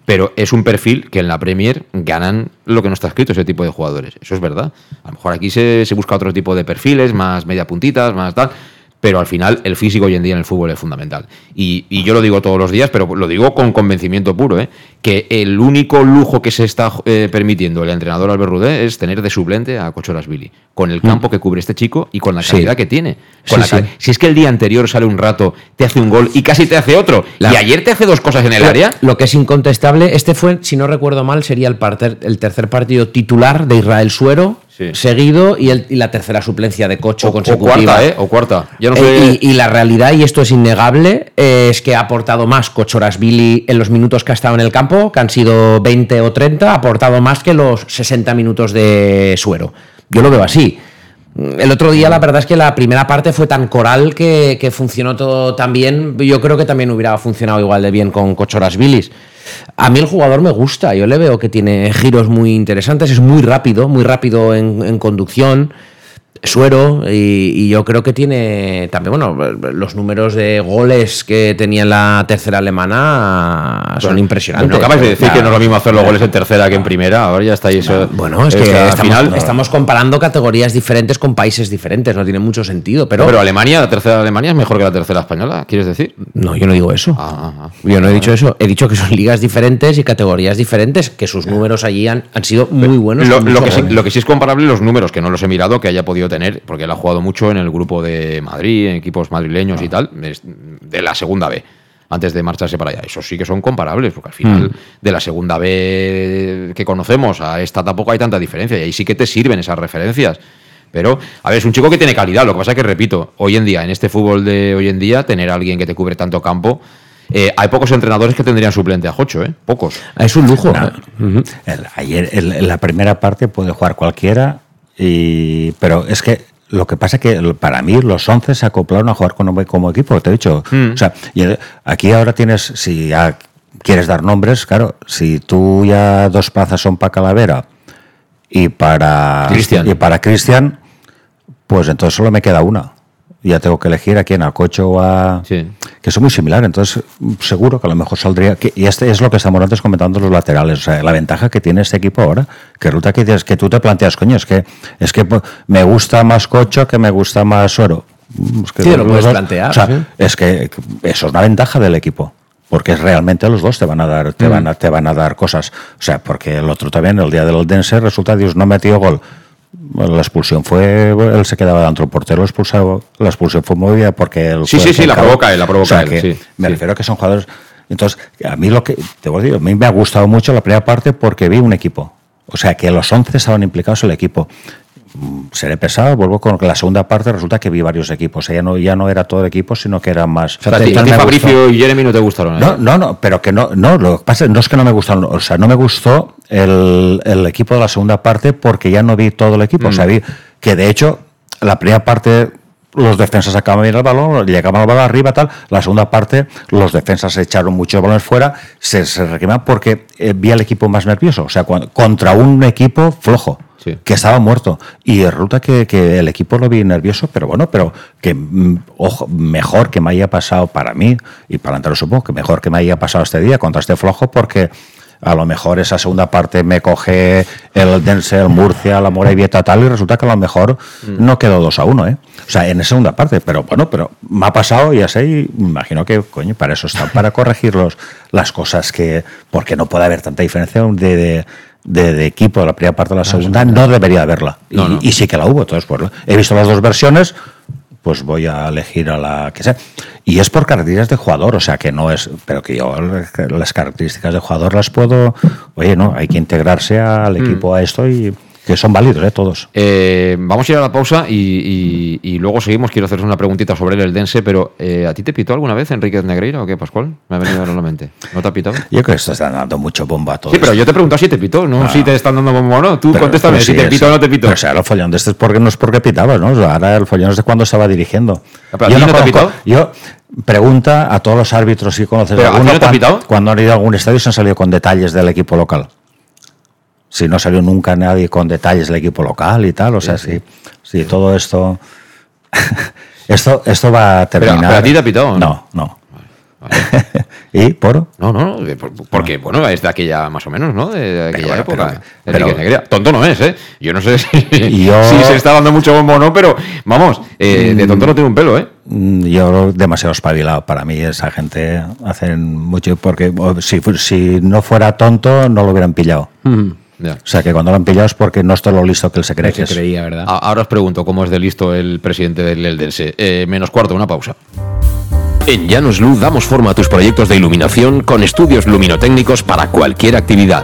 pero es un perfil que en la Premier ganan lo que no está escrito ese tipo de jugadores. Eso es verdad. A lo mejor aquí se, se busca otro tipo de perfiles, más media puntitas, más tal. Pero al final el físico hoy en día en el fútbol es fundamental. Y, y yo lo digo todos los días, pero lo digo con convencimiento puro, ¿eh? que el único lujo que se está eh, permitiendo el entrenador Albert Rudé es tener de suplente a Cochoras Billy, con el campo que cubre este chico y con la Sí. calidad que tiene. Con Sí, la cal- sí. Si es que el día anterior sale un rato, te hace un gol y casi te hace otro, La- y ayer te hace dos cosas en el Pero área, Lo que es incontestable, este fue, si no recuerdo mal, sería el, parter- el tercer partido titular de Israel Suero, Sí. seguido, y, el- y la tercera suplencia de Cocho o, o consecutiva. cuarta, ¿eh? O cuarta. Ya no Eh, sé. y, y la realidad, y esto es innegable, eh, es que ha aportado más Cochorasvili en los minutos que ha estado en el campo, que han sido 20 o 30, ha aportado más que los 60 minutos de Suero. Yo lo veo así. El otro día, la verdad es que la primera parte fue tan coral que, que funcionó todo tan bien. Yo creo que también hubiera funcionado igual de bien con Cochorasvilis. A mí el jugador me gusta, yo le veo que tiene giros muy interesantes, es muy rápido, muy rápido en, conducción, suero, y, y yo creo que tiene también, bueno, los números de goles que tenía en la tercera alemana son Bueno, impresionantes. No acabáis de decir que no es lo mismo hacer los goles en tercera que en primera. Ahora ya estáis. eh, Bueno, es que está- estamos, final. estamos comparando categorías diferentes con países diferentes, no tiene mucho sentido, pero... Pero, Alemania, la tercera de Alemania es mejor que la tercera española, ¿quieres decir? No, yo no digo eso. Ah, ah, ah. Yo no he dicho eso. He dicho que son ligas diferentes y categorías diferentes, que sus números allí han, han sido muy buenos. Lo, que sí, lo que sí es comparable los números, que no los he mirado, que haya podido tener, porque él ha jugado mucho en el grupo de Madrid, en equipos madrileños y tal, es de la segunda B, antes de marcharse para allá. Esos sí que son comparables, porque al final de la segunda B que conocemos a esta tampoco hay tanta diferencia, y ahí sí que te sirven esas referencias. Pero, a ver, es un chico que tiene calidad. Lo que pasa es que, repito, hoy en día, en este fútbol de hoy en día, tener a alguien que te cubre tanto campo. eh, hay pocos entrenadores que tendrían suplente a Jocho, ¿eh? Pocos. Es un lujo. No. El- ayer, el- en la primera parte puede jugar cualquiera, y, pero es que lo que pasa es que para mí los 11 se acoplaron a jugar como, como equipo, te he dicho. Mm. O sea, y aquí ahora tienes, si ya quieres dar nombres, claro, si tú ya dos plazas son para Calavera y para Cristian. y para Cristian, pues entonces solo me queda una. Ya tengo que elegir a quién, a Cocho o a... Sí. Que son muy similares, entonces mm, seguro que a lo mejor saldría... Que, y este es lo que estamos antes comentando los laterales, o sea, la ventaja que tiene este equipo ahora, que resulta que, dices, que tú te planteas, coño, es que, es que me gusta más Cocho que me gusta más Oro. Mm, Es que Sí, lo puedes dos- plantear, O sea, sí. es que eso es una ventaja del equipo. Porque realmente los dos te van a dar, te van a, te van a dar cosas. O sea, porque el otro también, el día del Dense, resulta Dios no metió gol. Bueno, La expulsión fue, él se quedaba dentro, el portero expulsado, la expulsión fue movida porque él Sí, sí, sí, la provoca él, la provoca O sea, él, que sí, me sí. refiero a que son jugadores. Entonces, a mí lo que te voy a decir, a mí me ha gustado mucho la primera parte porque vi un equipo. O sea, que los 11 estaban implicados en el equipo. Mm, Seré pesado, vuelvo con la segunda parte, resulta que vi varios equipos. Ya no, ya no era todo el equipo, sino que era más. O sea, Fabricio y Jeremy no te gustaron. ¿eh? No, no, no, pero que no, no, lo que pasa no es que no me gustaron, o sea, no me gustó el, el equipo de la segunda parte porque ya no vi todo el equipo, o sea, vi que de hecho la primera parte los defensas sacaban bien el balón, llegaban al balón arriba, tal, la segunda parte los defensas echaron muchos balones fuera, se, se porque eh, vi al equipo más nervioso, o sea, cuando- contra un equipo flojo Sí. que estaba muerto. Y resulta que, que el equipo lo vi nervioso, pero bueno, pero que mm, ojo, mejor que me haya pasado para mí, y para entrar supongo que mejor que me haya pasado este día contra este flojo, porque a lo mejor esa segunda parte me coge el Dense, el Murcia, la Morevieta tal, y resulta que a lo mejor no quedó 2 a 1, ¿eh? O sea, en esa segunda parte, pero bueno, pero me ha pasado y ya sé, y me imagino que, coño, para eso están, para corregir los, las cosas que, porque no puede haber tanta diferencia de, de, de- de equipo de la primera parte a la segunda, no debería haberla. No, y, no. y sí que la hubo, entonces, pues he visto las dos versiones, pues voy a elegir a la que sea. Y es por características de jugador, o sea que no es, pero que yo las características de jugador las puedo, oye, no, hay que integrarse al equipo a esto y, que son válidos, ¿eh? todos. Eh, vamos a ir a la pausa y, y- y luego seguimos. Quiero haceros una preguntita sobre el Eldense, pero eh, ¿a ti te pitó alguna vez Enriquez Negreira o qué, Pascual? Me ha venido a la mente. ¿No te ha pitado? Yo creo que se están dando mucho bomba a todos. Sí, pero yo te he preguntado si te pitó, no si te están dando bombo o no. Tú Pero- contéstame pero si sí, te pito o no te pito. Pero o sea, el follón de este es porque no es porque pitabas, ¿no? Ahora el follón es de cuando estaba dirigiendo. Ah, pero ¿a ti no te ha conozco- pitado? Yo pregunta a todos los árbitros si conoces ¿Pero a ti alguno no te ha pitado? cuando han ido a algún estadio se han salido con detalles del equipo local. Si no salió nunca nadie con detalles del equipo local y tal, o sea, sí, sí, todo esto esto esto va a terminar. pero a ti te ha pitado, ¿no? No, no. ¿Y por? No, no, porque, bueno, es de aquella, más o menos, ¿no? De, de aquella época. pero- pero-. Tonto no es, ¿eh? Yo no sé si, Yo- si se está dando mucho bombo o no, pero vamos, eh, de tonto no tiene un pelo, ¿eh? Mm, Yo demasiado espabilado. Para mí esa gente hacen mucho porque si, si no fuera tonto no lo hubieran pillado. Ya. O sea que cuando lo han pillado es porque no es todo lo listo que él se cree que es. ¿verdad? Ahora os pregunto cómo es de listo el presidente del Eldense. Eh, menos cuarto, una pausa. En Llanos Luz damos forma a tus proyectos de iluminación con estudios luminotécnicos para cualquier actividad.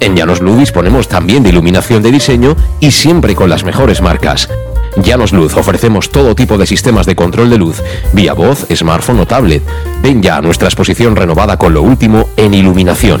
En Llanos Luz disponemos también de iluminación de diseño y siempre con las mejores marcas. Llanos Luz ofrecemos todo tipo de sistemas de control de luz, vía voz, smartphone o tablet. Ven ya a nuestra exposición renovada con lo último en iluminación.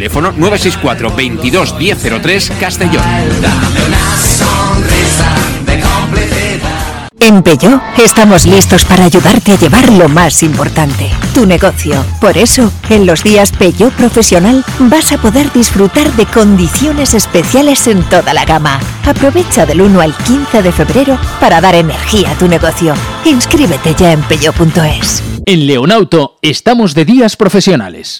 Teléfono 964 22 1003 Castellón. En Peugeot estamos listos para ayudarte a llevar lo más importante, tu negocio. Por eso, en los días Peugeot Profesional vas a poder disfrutar de condiciones especiales en toda la gama. Aprovecha del 1 al 15 de febrero para dar energía a tu negocio. Inscríbete ya en peugeot.es. En Leonauto estamos de días profesionales.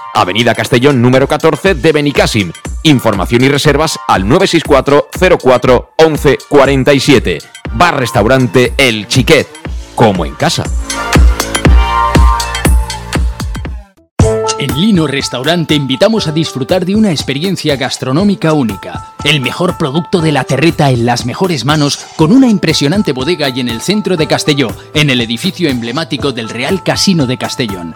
Avenida Castellón número 14 de Benicàssim. Información y reservas al 964 04 11 47. Bar Restaurante El Chiquet, como en casa. En Lino Restaurant te invitamos a disfrutar de una experiencia gastronómica única. El mejor producto de la terreta en las mejores manos, con una impresionante bodega y en el centro de Castelló, en el edificio emblemático del Real Casino de Castellón.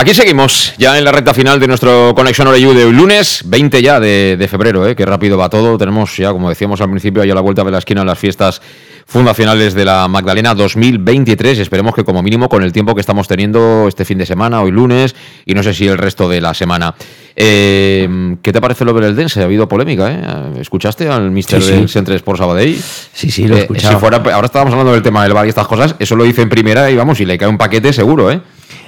Aquí seguimos, ya en la recta final de nuestro Conexión Oreyu de hoy, lunes 20 ya de, de febrero, ¿eh? que rápido va todo. Tenemos ya, como decíamos al principio, ahí a la vuelta de la esquina las fiestas fundacionales de la Magdalena 2023. Esperemos que como mínimo con el tiempo que estamos teniendo este fin de semana, hoy lunes, y no sé si el resto de la semana. Eh, ¿Qué te parece lo del Dense? Ha habido polémica, ¿eh? ¿Escuchaste al mister Sí, sí. del Centre Sports Sabadell? Sí, sí, lo he Eh, escuchado. si fuera, ahora estábamos hablando del tema del bar y estas cosas, eso lo hice en primera y vamos, y le cae un paquete seguro, ¿eh?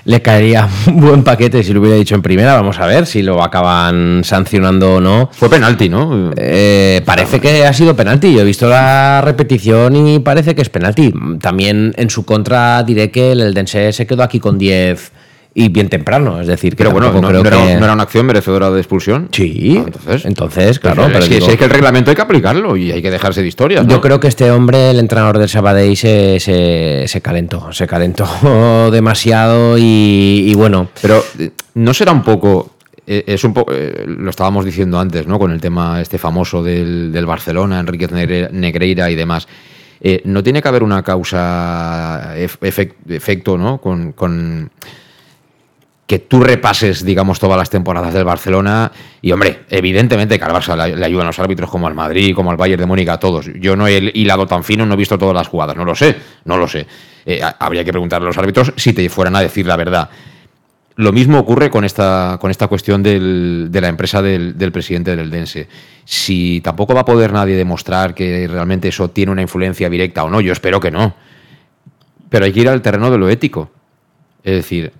Le caería un buen paquete si lo hubiera dicho en primera. Vamos a ver si lo acaban sancionando o no. Fue penalti, ¿no? Eh, parece que ha sido penalti. Yo he visto la repetición y parece que es penalti. También en su contra diré que el Eldense se quedó aquí con 10 y bien temprano. Es decir, que Pero bueno, no, creo no era, que- no era una acción merecedora de expulsión. Sí, Ah, entonces, entonces, claro. Pues, pero es, que, digo- si es que el reglamento hay que aplicarlo y hay que dejarse de historias. ¿no? Yo creo que este hombre, el entrenador del Sabadell, se, se, se calentó. Se calentó demasiado y, y bueno. Pero eh, no será un poco. eh, Es un poco, eh, lo estábamos diciendo antes, ¿no? Con el tema este famoso del, del Barcelona, Enriquez Negre- Negreira y demás. Eh, no tiene que haber una causa ef- efec- efecto, ¿no? Con, con que tú repases, digamos, todas las temporadas del Barcelona y, hombre, evidentemente que al Barça le, ayudan los árbitros como al Madrid, como al Bayern de Múnich, a todos. Yo no he hilado tan fino, no he visto todas las jugadas, no lo sé, no lo sé. Eh, ha- habría que preguntarle a los árbitros si te fueran a decir la verdad. Lo mismo ocurre con esta, con esta cuestión de la empresa del presidente del Dense. Si tampoco va a poder nadie demostrar que realmente eso tiene una influencia directa o no, yo espero que no. Pero hay que ir al terreno de lo ético. Es decir,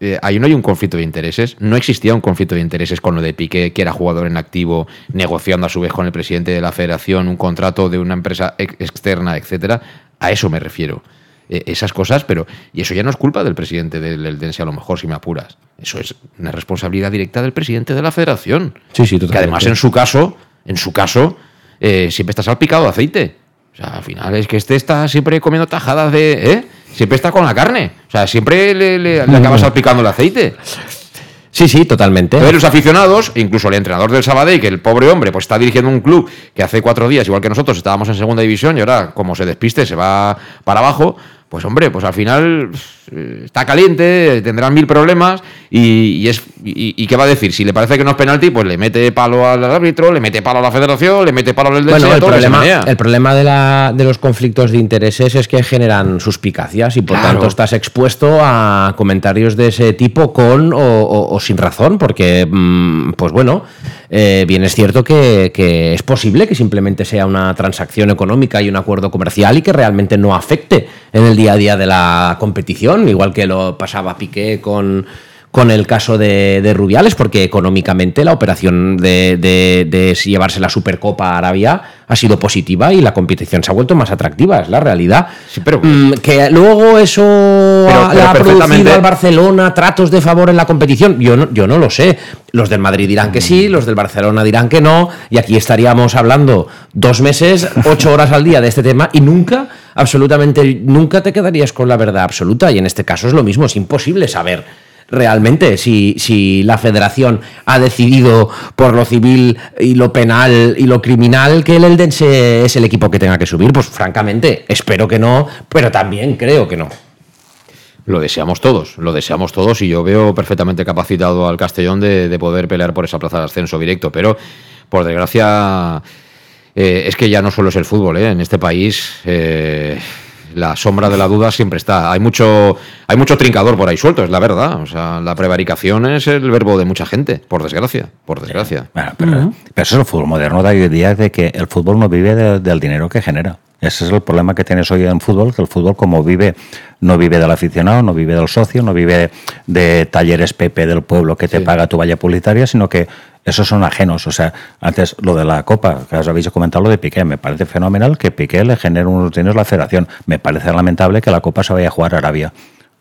eh, ahí no hay un conflicto de intereses. No existía un conflicto de intereses con lo de Piqué, que era jugador en activo, negociando a su vez con el presidente de la federación un contrato de una empresa ex- externa, etcétera. A eso me refiero. Eh, esas cosas, pero. Y eso ya no es culpa del presidente del Eldense, a lo mejor, si me apuras. Eso es una responsabilidad directa del presidente de la federación. Sí, sí, Que totalmente. además, en su caso, en su caso, eh, siempre está salpicado de aceite. O sea, al final es que este está siempre comiendo tajadas de. Siempre está con la carne. O sea, siempre le, le- le acaba salpicando el aceite. Sí, sí, totalmente. Entonces, los aficionados, incluso el entrenador del Sabadell, que el pobre hombre pues está dirigiendo un club que hace cuatro días, igual que nosotros, estábamos en segunda división y ahora, como se despiste, se va para abajo. Pues hombre, pues al final eh, está caliente, tendrán mil problemas y, y es y, y qué va a decir? Si le parece que no es penalti, pues le mete palo al árbitro, le mete palo a la federación, le mete palo al del Bueno, el problema, el problema de, la- de los conflictos de intereses es que generan suspicacias y por Claro. tanto estás expuesto a comentarios de ese tipo con o, o- o sin razón, porque, mm, pues bueno, eh, bien es cierto que, que es posible que simplemente sea una transacción económica y un acuerdo comercial y que realmente no afecte en el día a día de la competición, igual que lo pasaba Piqué con con el caso de, de Rubiales, porque económicamente la operación de, de- de llevarse la Supercopa a Arabia ha sido positiva y la competición se ha vuelto más atractiva, es la realidad. pero- Mm, que luego eso ha- le pero ha producido al Barcelona tratos de favor en la competición, yo no, yo no lo sé. Los del Madrid dirán que sí, los del Barcelona dirán que no, y aquí estaríamos hablando dos meses, ocho horas al día de este tema y nunca, absolutamente, nunca te quedarías con la verdad absoluta. Y en este caso es lo mismo, es imposible saber realmente si, si la federación ha decidido por lo civil y lo penal y lo criminal que el Eldense es el equipo que tenga que subir, pues francamente espero que no, pero también creo que no. Lo deseamos todos, lo deseamos todos y yo veo perfectamente capacitado al Castellón de, de poder pelear por esa plaza de ascenso directo, pero por desgracia eh, es que ya no solo es el fútbol, ¿eh? en este país eh, la sombra de la duda siempre está. Hay mucho, hay mucho trincador por ahí suelto, es la verdad. O sea, la prevaricación es el verbo de mucha gente, por desgracia, por desgracia. Pero eso es el fútbol moderno de hoy en día, de que el fútbol no vive de- del dinero que genera. Ese es el problema que tienes hoy en fútbol, que el fútbol como vive, no vive del aficionado, no vive del socio, no vive de talleres Pepe del pueblo que te paga tu valla publicitaria, sino que esos son ajenos. O sea, antes lo de la Copa, que os habéis comentado lo de Piqué, me parece fenomenal que Piqué le genere unos dineros a la federación. Me parece lamentable que la Copa se vaya a jugar a Arabia.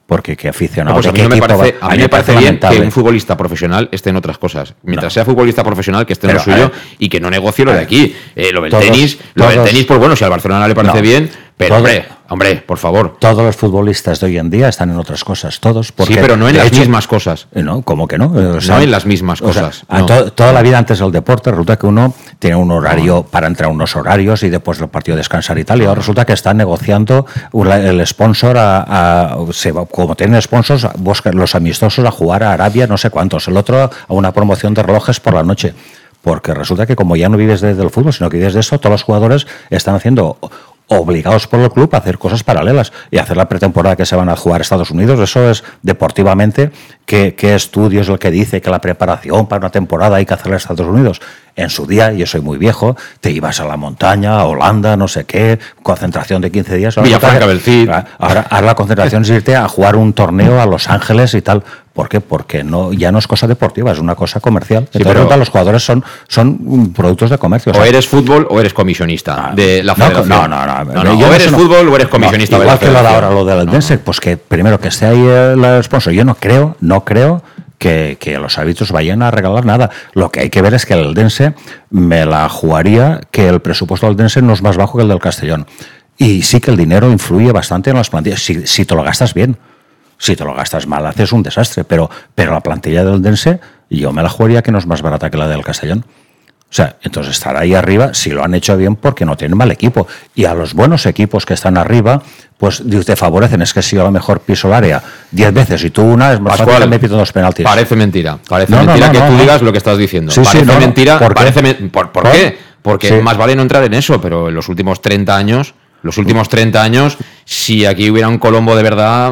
Porque qué aficionado. pues a mí no me parece, va- a mí me parece bien que un futbolista profesional esté en otras cosas. Mientras No. sea futbolista profesional, que esté en lo suyo ver. y que no negocie lo de aquí. Eh, lo del Todos- tenis, lo del tenis, pues bueno, si al Barcelona le parece No. bien, pero hombre, hombre, por favor. Todos los futbolistas de hoy en día están en otras cosas, todos. Porque, sí, pero no en las hecho- mismas cosas. Eh, No, ¿cómo que no? O No en las mismas o sea, cosas, a no. to- toda la vida antes del deporte resulta que uno tiene un horario para entrar a unos horarios y después del partido descansar y tal. Y ahora resulta que están negociando el sponsor a, a- se va- como tienen sponsors, buscan los amistosos a jugar a Arabia, no sé cuántos. El otro a una promoción de relojes por la noche. Porque resulta que como ya no vives de- del fútbol, sino que vives de esto, todos los jugadores están haciendo obligados por el club a hacer cosas paralelas y hacer la pretemporada que se van a jugar Estados Unidos. Eso es deportivamente. ¿Qué, qué estudio es el que dice que la preparación para una temporada hay que hacerla a Estados Unidos? En su día, yo soy muy viejo, te ibas a la montaña, a Holanda, no sé qué, concentración de 15 días. Villafranca del Cid. Ahora, ahora la concentración es irte a jugar un torneo a Los Ángeles y tal. ¿Por qué? Porque no, ya no es cosa deportiva, es una cosa comercial. Entonces, pero- los jugadores son, son productos de comercio. O sea, eres fútbol o eres comisionista de la no, federación. No, no, no. no, yo o no eres no. fútbol o eres comisionista No, de la igual que lo de ahora, lo del No, Dense, pues que primero que esté ahí el sponsor. Yo no creo, no creo que, que los árbitros vayan a regalar nada. Lo que hay que ver es que el Dense me la jugaría que el presupuesto del Dense no es más bajo que el del Castellón. Y sí que el dinero influye bastante en las plantillas, si, si te lo gastas bien. Si te lo gastas mal, haces un desastre. Pero, pero la plantilla del Dense, yo me la jugaría que no es más barata que la del Castellón. O sea, entonces estar ahí arriba, si lo han hecho bien, porque no tienen mal equipo. Y a los buenos equipos que están arriba, pues te favorecen. Es que si yo a lo mejor piso el área 10 veces y tú una, es más fácil Pascual, que me pito dos penaltis. Parece mentira. Parece No, mentira no, que no, tú no. digas lo que estás diciendo. Sí, sí, parece no. mentira. ¿Por qué? parece me- ¿Por, por ¿Por? qué? Porque Sí. más vale no entrar en eso, pero en los últimos 30 años, los últimos 30 años, si aquí hubiera un Colombo de verdad,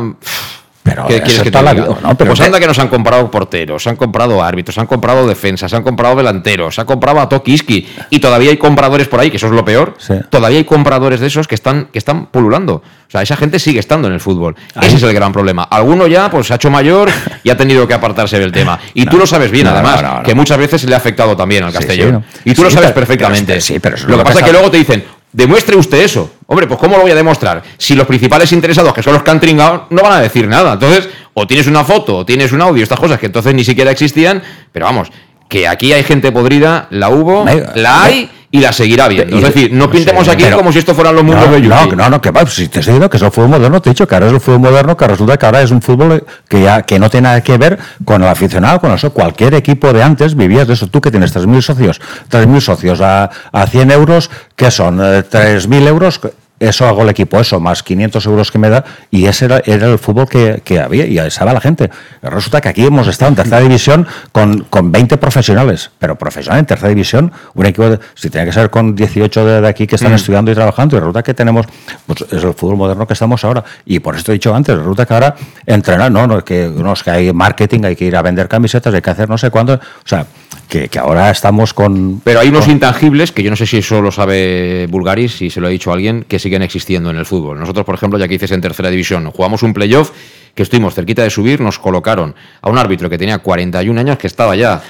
Pero ¿Qué quieres que te diga? vida, ¿no? Pero pues anda que nos han comprado porteros, se han comprado árbitros, se han comprado defensas, se han comprado delanteros, se ha comprado a Tokiski y todavía hay compradores por ahí, que eso es lo peor. Todavía hay compradores de esos que están, que están pululando. O sea, esa gente sigue estando en el fútbol. Ese es el gran problema. Alguno ya pues se ha hecho mayor y ha tenido que apartarse del tema. Y tú lo sabes bien, no, además, que muchas veces le ha afectado también al Castellón. sí. Y tú lo sabes pero- perfectamente. pero- sí, pero eso lo lo que pasa es que luego te dicen, demuestre usted eso. Hombre, pues ¿cómo lo voy a demostrar? Si los principales interesados, que son los que han tringado, no van a decir nada. Entonces, o tienes una foto, o tienes un audio, estas cosas que entonces ni siquiera existían, pero vamos, que aquí hay gente podrida, la hubo, la hay y la seguirá viendo. Es decir, no pintemos aquí pero- como si esto fueran los mundos no, de no, Yuki. no, no, que va, si te estoy diciendo que es el fútbol moderno, te he dicho que ahora es el fútbol moderno, que resulta que ahora es un fútbol que ya que no tiene nada que ver con el aficionado, con eso. Cualquier equipo de antes vivías de eso. Tú que tienes 3.000 socios, 3.000 socios a, a 100 euros, ¿qué son? Eh, 3.000 euros. Eso hago el equipo, eso, más 500 euros que me da, y ese era, era el fútbol que, que había, y estaba la gente. Resulta que aquí hemos estado en tercera división con, con 20 profesionales, pero profesionales en tercera división, un equipo, de- si tenía que ser con 18 de, de aquí que están Mm. estudiando y trabajando, y resulta que tenemos, pues es el fútbol moderno que estamos ahora, y por esto he dicho antes, resulta que ahora entrenar, no, no, es que, no, es que hay marketing, hay que ir a vender camisetas, hay que hacer no sé cuándo, o sea, que, que ahora estamos con... Pero hay unos con- intangibles que yo no sé si eso lo sabe Bulgaris, si se lo ha dicho alguien, que siguen existiendo en el fútbol. Nosotros, por ejemplo, ya que dices en tercera división, jugamos un playoff que estuvimos cerquita de subir, nos colocaron a un árbitro que tenía 41 años, que estaba ya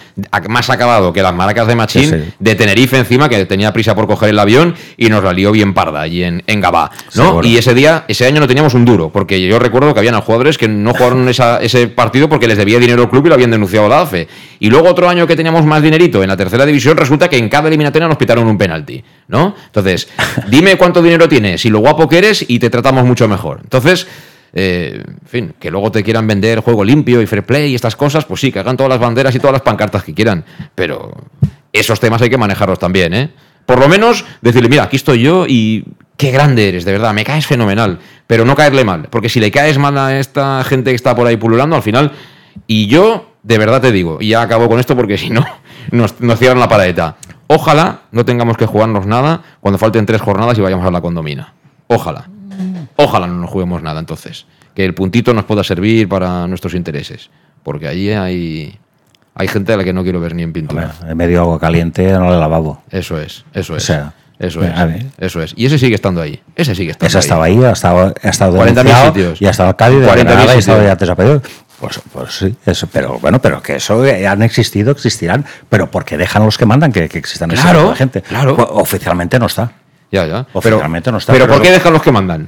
más acabado que las maracas de Machín, Sí, sí. de Tenerife encima, que tenía prisa por coger el avión y nos la lió bien parda allí en, en Gabá. ¿no? Seguro. Y ese día, ese año no teníamos un duro, porque yo recuerdo que habían jugadores que no jugaron esa- ese partido porque les debía dinero el club y lo habían denunciado a la AFE. Y luego otro año que teníamos más dinerito en la tercera división, resulta que en cada eliminatoria nos pitaron un penalti, ¿no? Entonces, dime cuánto dinero tienes y lo guapo que eres y te tratamos mucho mejor. Entonces, eh, en fin, que luego te quieran vender juego limpio y fair play y estas cosas, pues sí, que hagan todas las banderas y todas las pancartas que quieran, pero esos temas hay que manejarlos también, ¿eh? Por lo menos decirle, mira, aquí estoy yo y qué grande eres, de verdad, me caes fenomenal, pero no caerle mal, porque si le caes mal a esta gente que está por ahí pululando, al final, y yo, de verdad te digo, y ya acabo con esto porque si no, nos, cierran la paradeta. Ojalá no tengamos que jugarnos nada cuando falten tres jornadas y vayamos a la condomina. Ojalá. Ojalá no nos juguemos nada entonces. Que el puntito nos pueda servir para nuestros intereses. Porque allí hay, hay gente a la que no quiero ver ni en pintura. En medio agua caliente no le lavabo. Eso es, eso es. O sea, eso es. Eso es. Y ese sigue estando ahí. Ese sigue estando Ese ahí. estaba ahí, ha estado, ha estado 40.000 denunciado, sitios. y ha estado Cádiz, de 40.000 Granada, y ha estado ya pedido. Pues, pues sí, eso, pero bueno, pero que eso han existido, existirán, pero porque dejan los que mandan que, que existan ese Claro, tipo de gente. claro. Pues, oficialmente no está. Ya, ya. Oficialmente no está. Pero ¿por qué dejan los que mandan?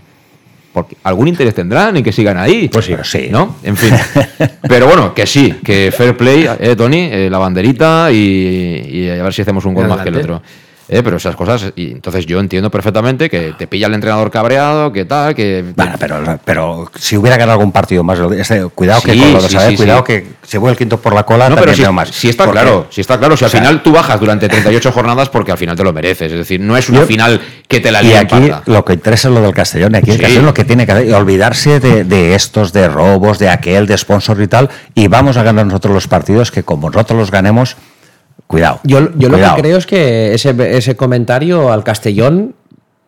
Porque algún interés tendrán en que sigan ahí. Pues sí, sí. ¿No? En fin. Pero bueno, que sí, que fair play, eh, Tony, eh, la banderita y, y a ver si hacemos un gol más que el otro. Eh, pero esas cosas, y entonces yo entiendo perfectamente que te pilla el entrenador cabreado, que tal, que. Bueno, pero, pero si hubiera ganado algún partido más, este, cuidado que Sí, con lo de sí, saber, sí, cuidado que se vuelve el quinto por la cola, No, pero si, más. si está Porque- claro, si está claro, si al o sea, final tú bajas durante 38 jornadas porque al final te lo mereces. Es decir, no es una Yo- final que te la Y aquí parda. lo que interesa es lo del Castellón. Aquí el. Castellón lo que tiene que hacer olvidarse de, de estos, de robos, de aquel, de sponsor y tal. Y vamos a ganar nosotros los partidos que como nosotros los ganemos, cuidado. Yo, yo lo que creo es que ese, ese comentario al Castellón,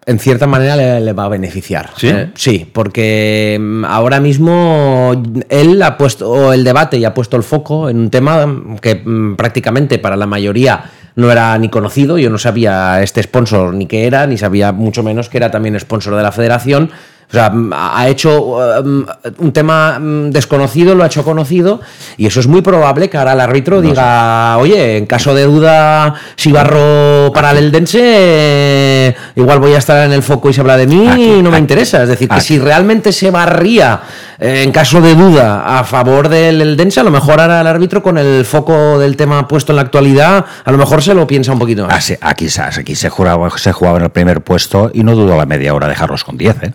en cierta manera, le, le va a beneficiar. ¿Sí? Eh, sí, porque mm, ahora mismo él ha puesto el debate y ha puesto el foco en un tema que mm, prácticamente para la mayoría no era ni conocido. Yo no sabía este sponsor ni qué era, ni sabía mucho menos que era también sponsor de la federación. O sea, mm, ha hecho um, un tema mm, desconocido, lo ha hecho conocido, y eso es muy probable que ahora el árbitro diga, oye, en caso de duda, si barro para el Eldense, eh, igual voy a estar en el foco y se habla de mí Aquí, y no me aquí, interesa. Es decir, que si realmente se barría, eh, en caso de duda, a favor del Eldense, a lo mejor ahora el árbitro con el foco del tema puesto en la actualidad, a lo mejor se lo piensa un poquito más. Así- aquí, se- aquí se, jugaba, se jugaba en el primer puesto y no dudó la media hora dejarlos con 10. ¿eh?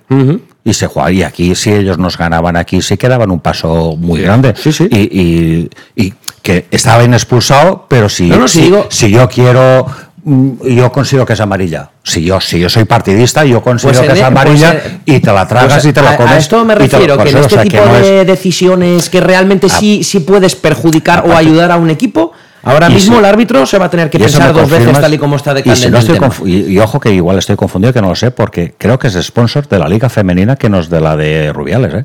Y se jugaba, y aquí si ellos nos ganaban aquí sí que daban un paso muy grande. Sí, sí. Y, y- y que estaba bien expulsado, pero si, No, no, si si, digo- si yo quiero mm, yo consigo que es amarilla. Si yo, si yo soy partidista, yo consigo Pues que es e- amarilla pues, eh, y te la tragas Pues y te la comes. A esto me refiero, que en este o sea, que tipo no de es- decisiones que realmente Ah. sí, sí puedes perjudicar o ayudar a un equipo, ahora Y mismo el árbitro se va a tener que pensar dos veces tal y como está de y, si no estoy y, y ojo que igual estoy confundido, que no lo sé, porque creo que es sponsor de la Liga Femenina que no es de la de Rubiales, ¿eh?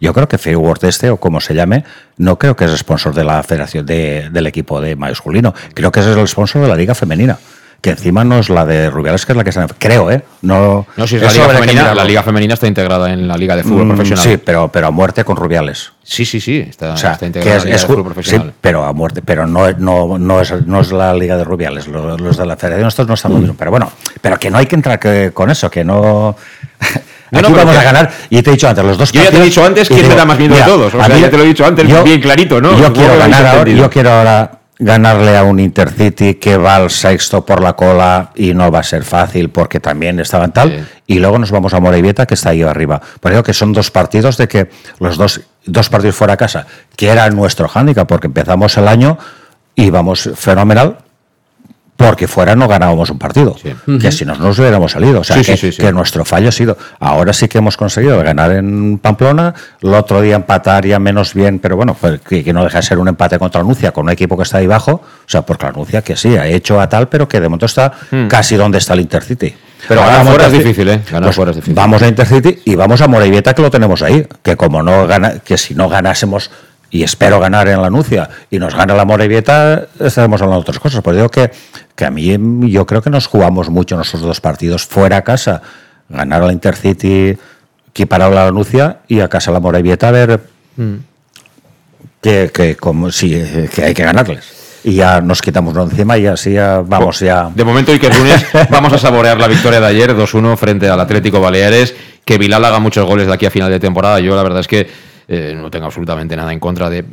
Yo creo que Freeword este, o como se llame, no creo que es sponsor de la federación de- del equipo de masculino. Creo que es el sponsor de la liga femenina. Que encima no es la de Rubiales, que es la que está... Creo, ¿eh? No, No, si es la liga femenina, la liga femenina está integrada en la liga de fútbol Mm, profesional. Sí, pero, pero a muerte con Rubiales. Sí, sí, sí, está, O sea, está integrada es, en la liga es de fútbol profesional. sí, pero a muerte, pero no, no, no, es, no es la Liga de Rubiales, los, los de la Federación estos no están lo mismo. Pero bueno, pero que no hay que entrar que- con eso, que no... No, Aquí no, pero vamos a ganar, y te he dicho antes, los dos Yo ya te he dicho antes quién me da más miedo de todos. O sea, mí- ya te lo he dicho antes bien clarito, ¿no? Yo quiero ganar ahora, yo quiero ahora ganarle a un Intercity que va al sexto por la cola y no va a ser fácil porque también estaban tal. Y luego nos vamos a Morevieta que está ahí arriba. Por eso que son dos partidos de que los dos, dos partidos fuera a casa, que era nuestro hándicap porque empezamos el año y vamos fenomenal. Porque fuera no ganábamos un partido, que si no nos hubiéramos salido. O sea, Sí, que, sí, sí. que nuestro fallo ha sido. Ahora sí que hemos conseguido ganar en Pamplona, el otro día empatar ya menos bien, pero bueno, pues que, que no deja de ser un empate contra Anuncia con un equipo que está ahí abajo. O sea, porque Anuncia que sí, ha hecho a tal, pero que de momento está casi donde está el Intercity. Pero ganar vamos fuera a es difícil, ¿eh? Ganar pues fuera es difícil. Vamos a Intercity y vamos a Morevieta que lo tenemos ahí. Que como no gana, que si no ganásemos y espero ganar en la Anuncia y nos gana la Morevieta, estaremos hablando de otras cosas. Por digo que, que a mí yo creo que nos jugamos mucho nuestros dos partidos fuera a casa. Ganar a la Intercity, equiparar a la Anuncia y a casa la Morevieta a ver que, que, como, sí, que hay que ganarles. Y ya nos quitamos uno encima y así ya vamos ya. De momento, y que es lunes, vamos a saborear la victoria de ayer, 2-1 frente al Atlético Baleares. Que Bilal haga muchos goles de aquí a final de temporada. Yo, la verdad es que eh, no tengo absolutamente nada en contra de,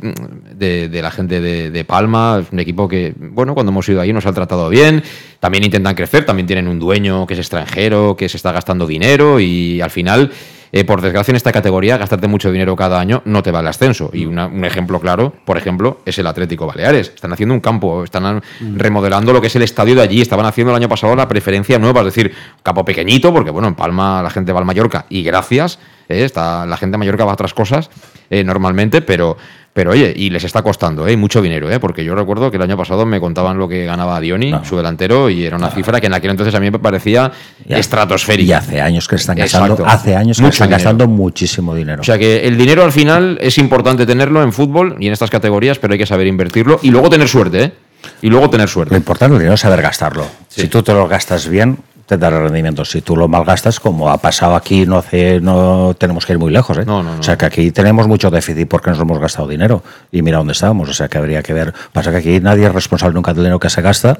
de- de la gente de, de Palma. Es un equipo que, bueno, cuando hemos ido ahí nos han tratado bien. También intentan crecer, también tienen un dueño que es extranjero, que se está gastando dinero y al final. eh, por desgracia, en esta categoría, gastarte mucho dinero cada año no te va al ascenso. Y una- un ejemplo claro, por ejemplo, es el Atlético Baleares. Están haciendo un campo, están remodelando lo que es el estadio de allí. Estaban haciendo el año pasado la preferencia nueva, es decir, campo pequeñito, porque bueno, en Palma la gente va al Mallorca y gracias. Eh, está, la gente de Mallorca va a otras cosas eh, normalmente, pero, pero oye, y les está costando eh, mucho dinero, eh, porque yo recuerdo que el año pasado me contaban lo que ganaba Dioni, su delantero, y era una cifra que en aquel entonces a mí me parecía Ya. estratosférica. Y hace años que están gastando, Exacto. hace años que Mucho están dinero. gastando muchísimo dinero. O sea que el dinero al final es importante tenerlo en fútbol y en estas categorías, pero hay que saber invertirlo y luego tener suerte, ¿eh? Y luego tener suerte. Lo importante es saber gastarlo. Si tú te lo gastas bien, te dará rendimiento. Si tú lo malgastas, como ha pasado aquí, no hace, no tenemos que ir muy lejos. ¿eh? O sea que aquí tenemos mucho déficit porque nos hemos gastado dinero. Y mira dónde estábamos. O sea que habría que ver. Pasa que aquí nadie es responsable nunca del dinero que se gasta.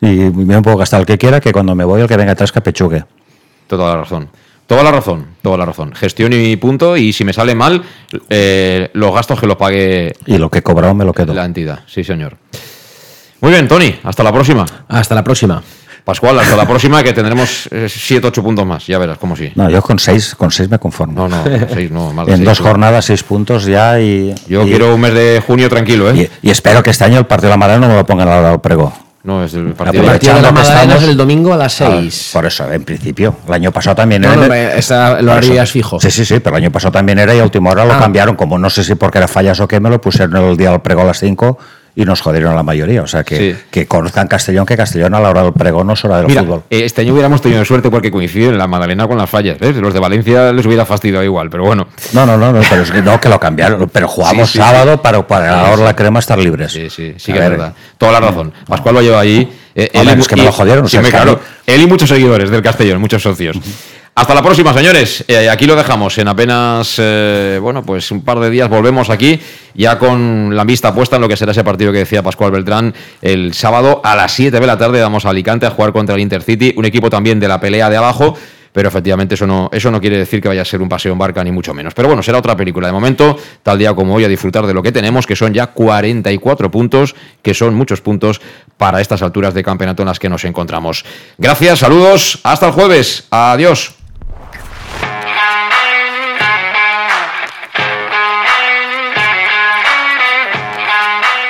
Y me puedo gastar el que quiera, que cuando me voy el que venga atrás que pechugue. Toda la razón. Toda la razón, toda la razón. Gestión y punto. Y si me sale mal, eh, los gastos que los pague Y lo que he cobrado me lo quedo. la entidad. Sí, señor. Muy bien, Tony. Hasta la próxima. Hasta la próxima. Pascual, hasta la próxima que tendremos 7, 8 puntos más. Ya verás, como sí. No, yo con seis, con seis me conformo. No, no, seis no, más de En seis, dos jornadas, seis puntos ya y... Yo y- quiero un mes de junio tranquilo, ¿eh? Y, y espero que este año el partido de la Madrid no me lo pongan a la hora del prego. No, es el El partido partido de la estamos- es el domingo a las Ah, 6. Por eso, en principio. El año pasado también No, era. no, esa- lo harías fijo. Sí, sí, sí, pero el año pasado también era y a última hora lo Ah. cambiaron. Como no sé si porque era fallas o qué, me lo pusieron el día del pregón a las 5 y nos jodieron a la mayoría. O sea, que, Sí. que conozcan Castellón, que Castellón a la hora del pregón no es hora del Mira, fútbol. eh, este año hubiéramos tenido suerte porque coinciden la Magdalena con las fallas, ¿ves? Los de Valencia les hubiera fastidiado igual, pero bueno. No, no, no, no, pero es que no, que lo cambiaron. Pero jugamos Sí, sí, sábado para, para Sí, la crema estar libres. Sí, sí, sí A que es ver. verdad. Toda la razón. Pascual lo lleva ahí. eh, es que me lo jodieron, o sea, me- claro. Él y muchos seguidores del Castellón, muchos socios. Hasta la próxima, señores. Eh, aquí lo dejamos. En apenas, eh, bueno, pues un par de días volvemos aquí, ya con la vista puesta en lo que será ese partido que decía Pascual Beltrán el sábado a las 7 de la tarde. Vamos a Alicante a jugar contra el Intercity, un equipo también de la pelea de abajo. Pero efectivamente eso no, eso no quiere decir que vaya a ser un paseo en barca, ni mucho menos. Pero bueno, será otra película. De momento, tal día como hoy, a disfrutar de lo que tenemos, que son ya 44 puntos, que son muchos puntos para estas alturas de campeonato en las que nos encontramos. Gracias, saludos, hasta el jueves. Adiós.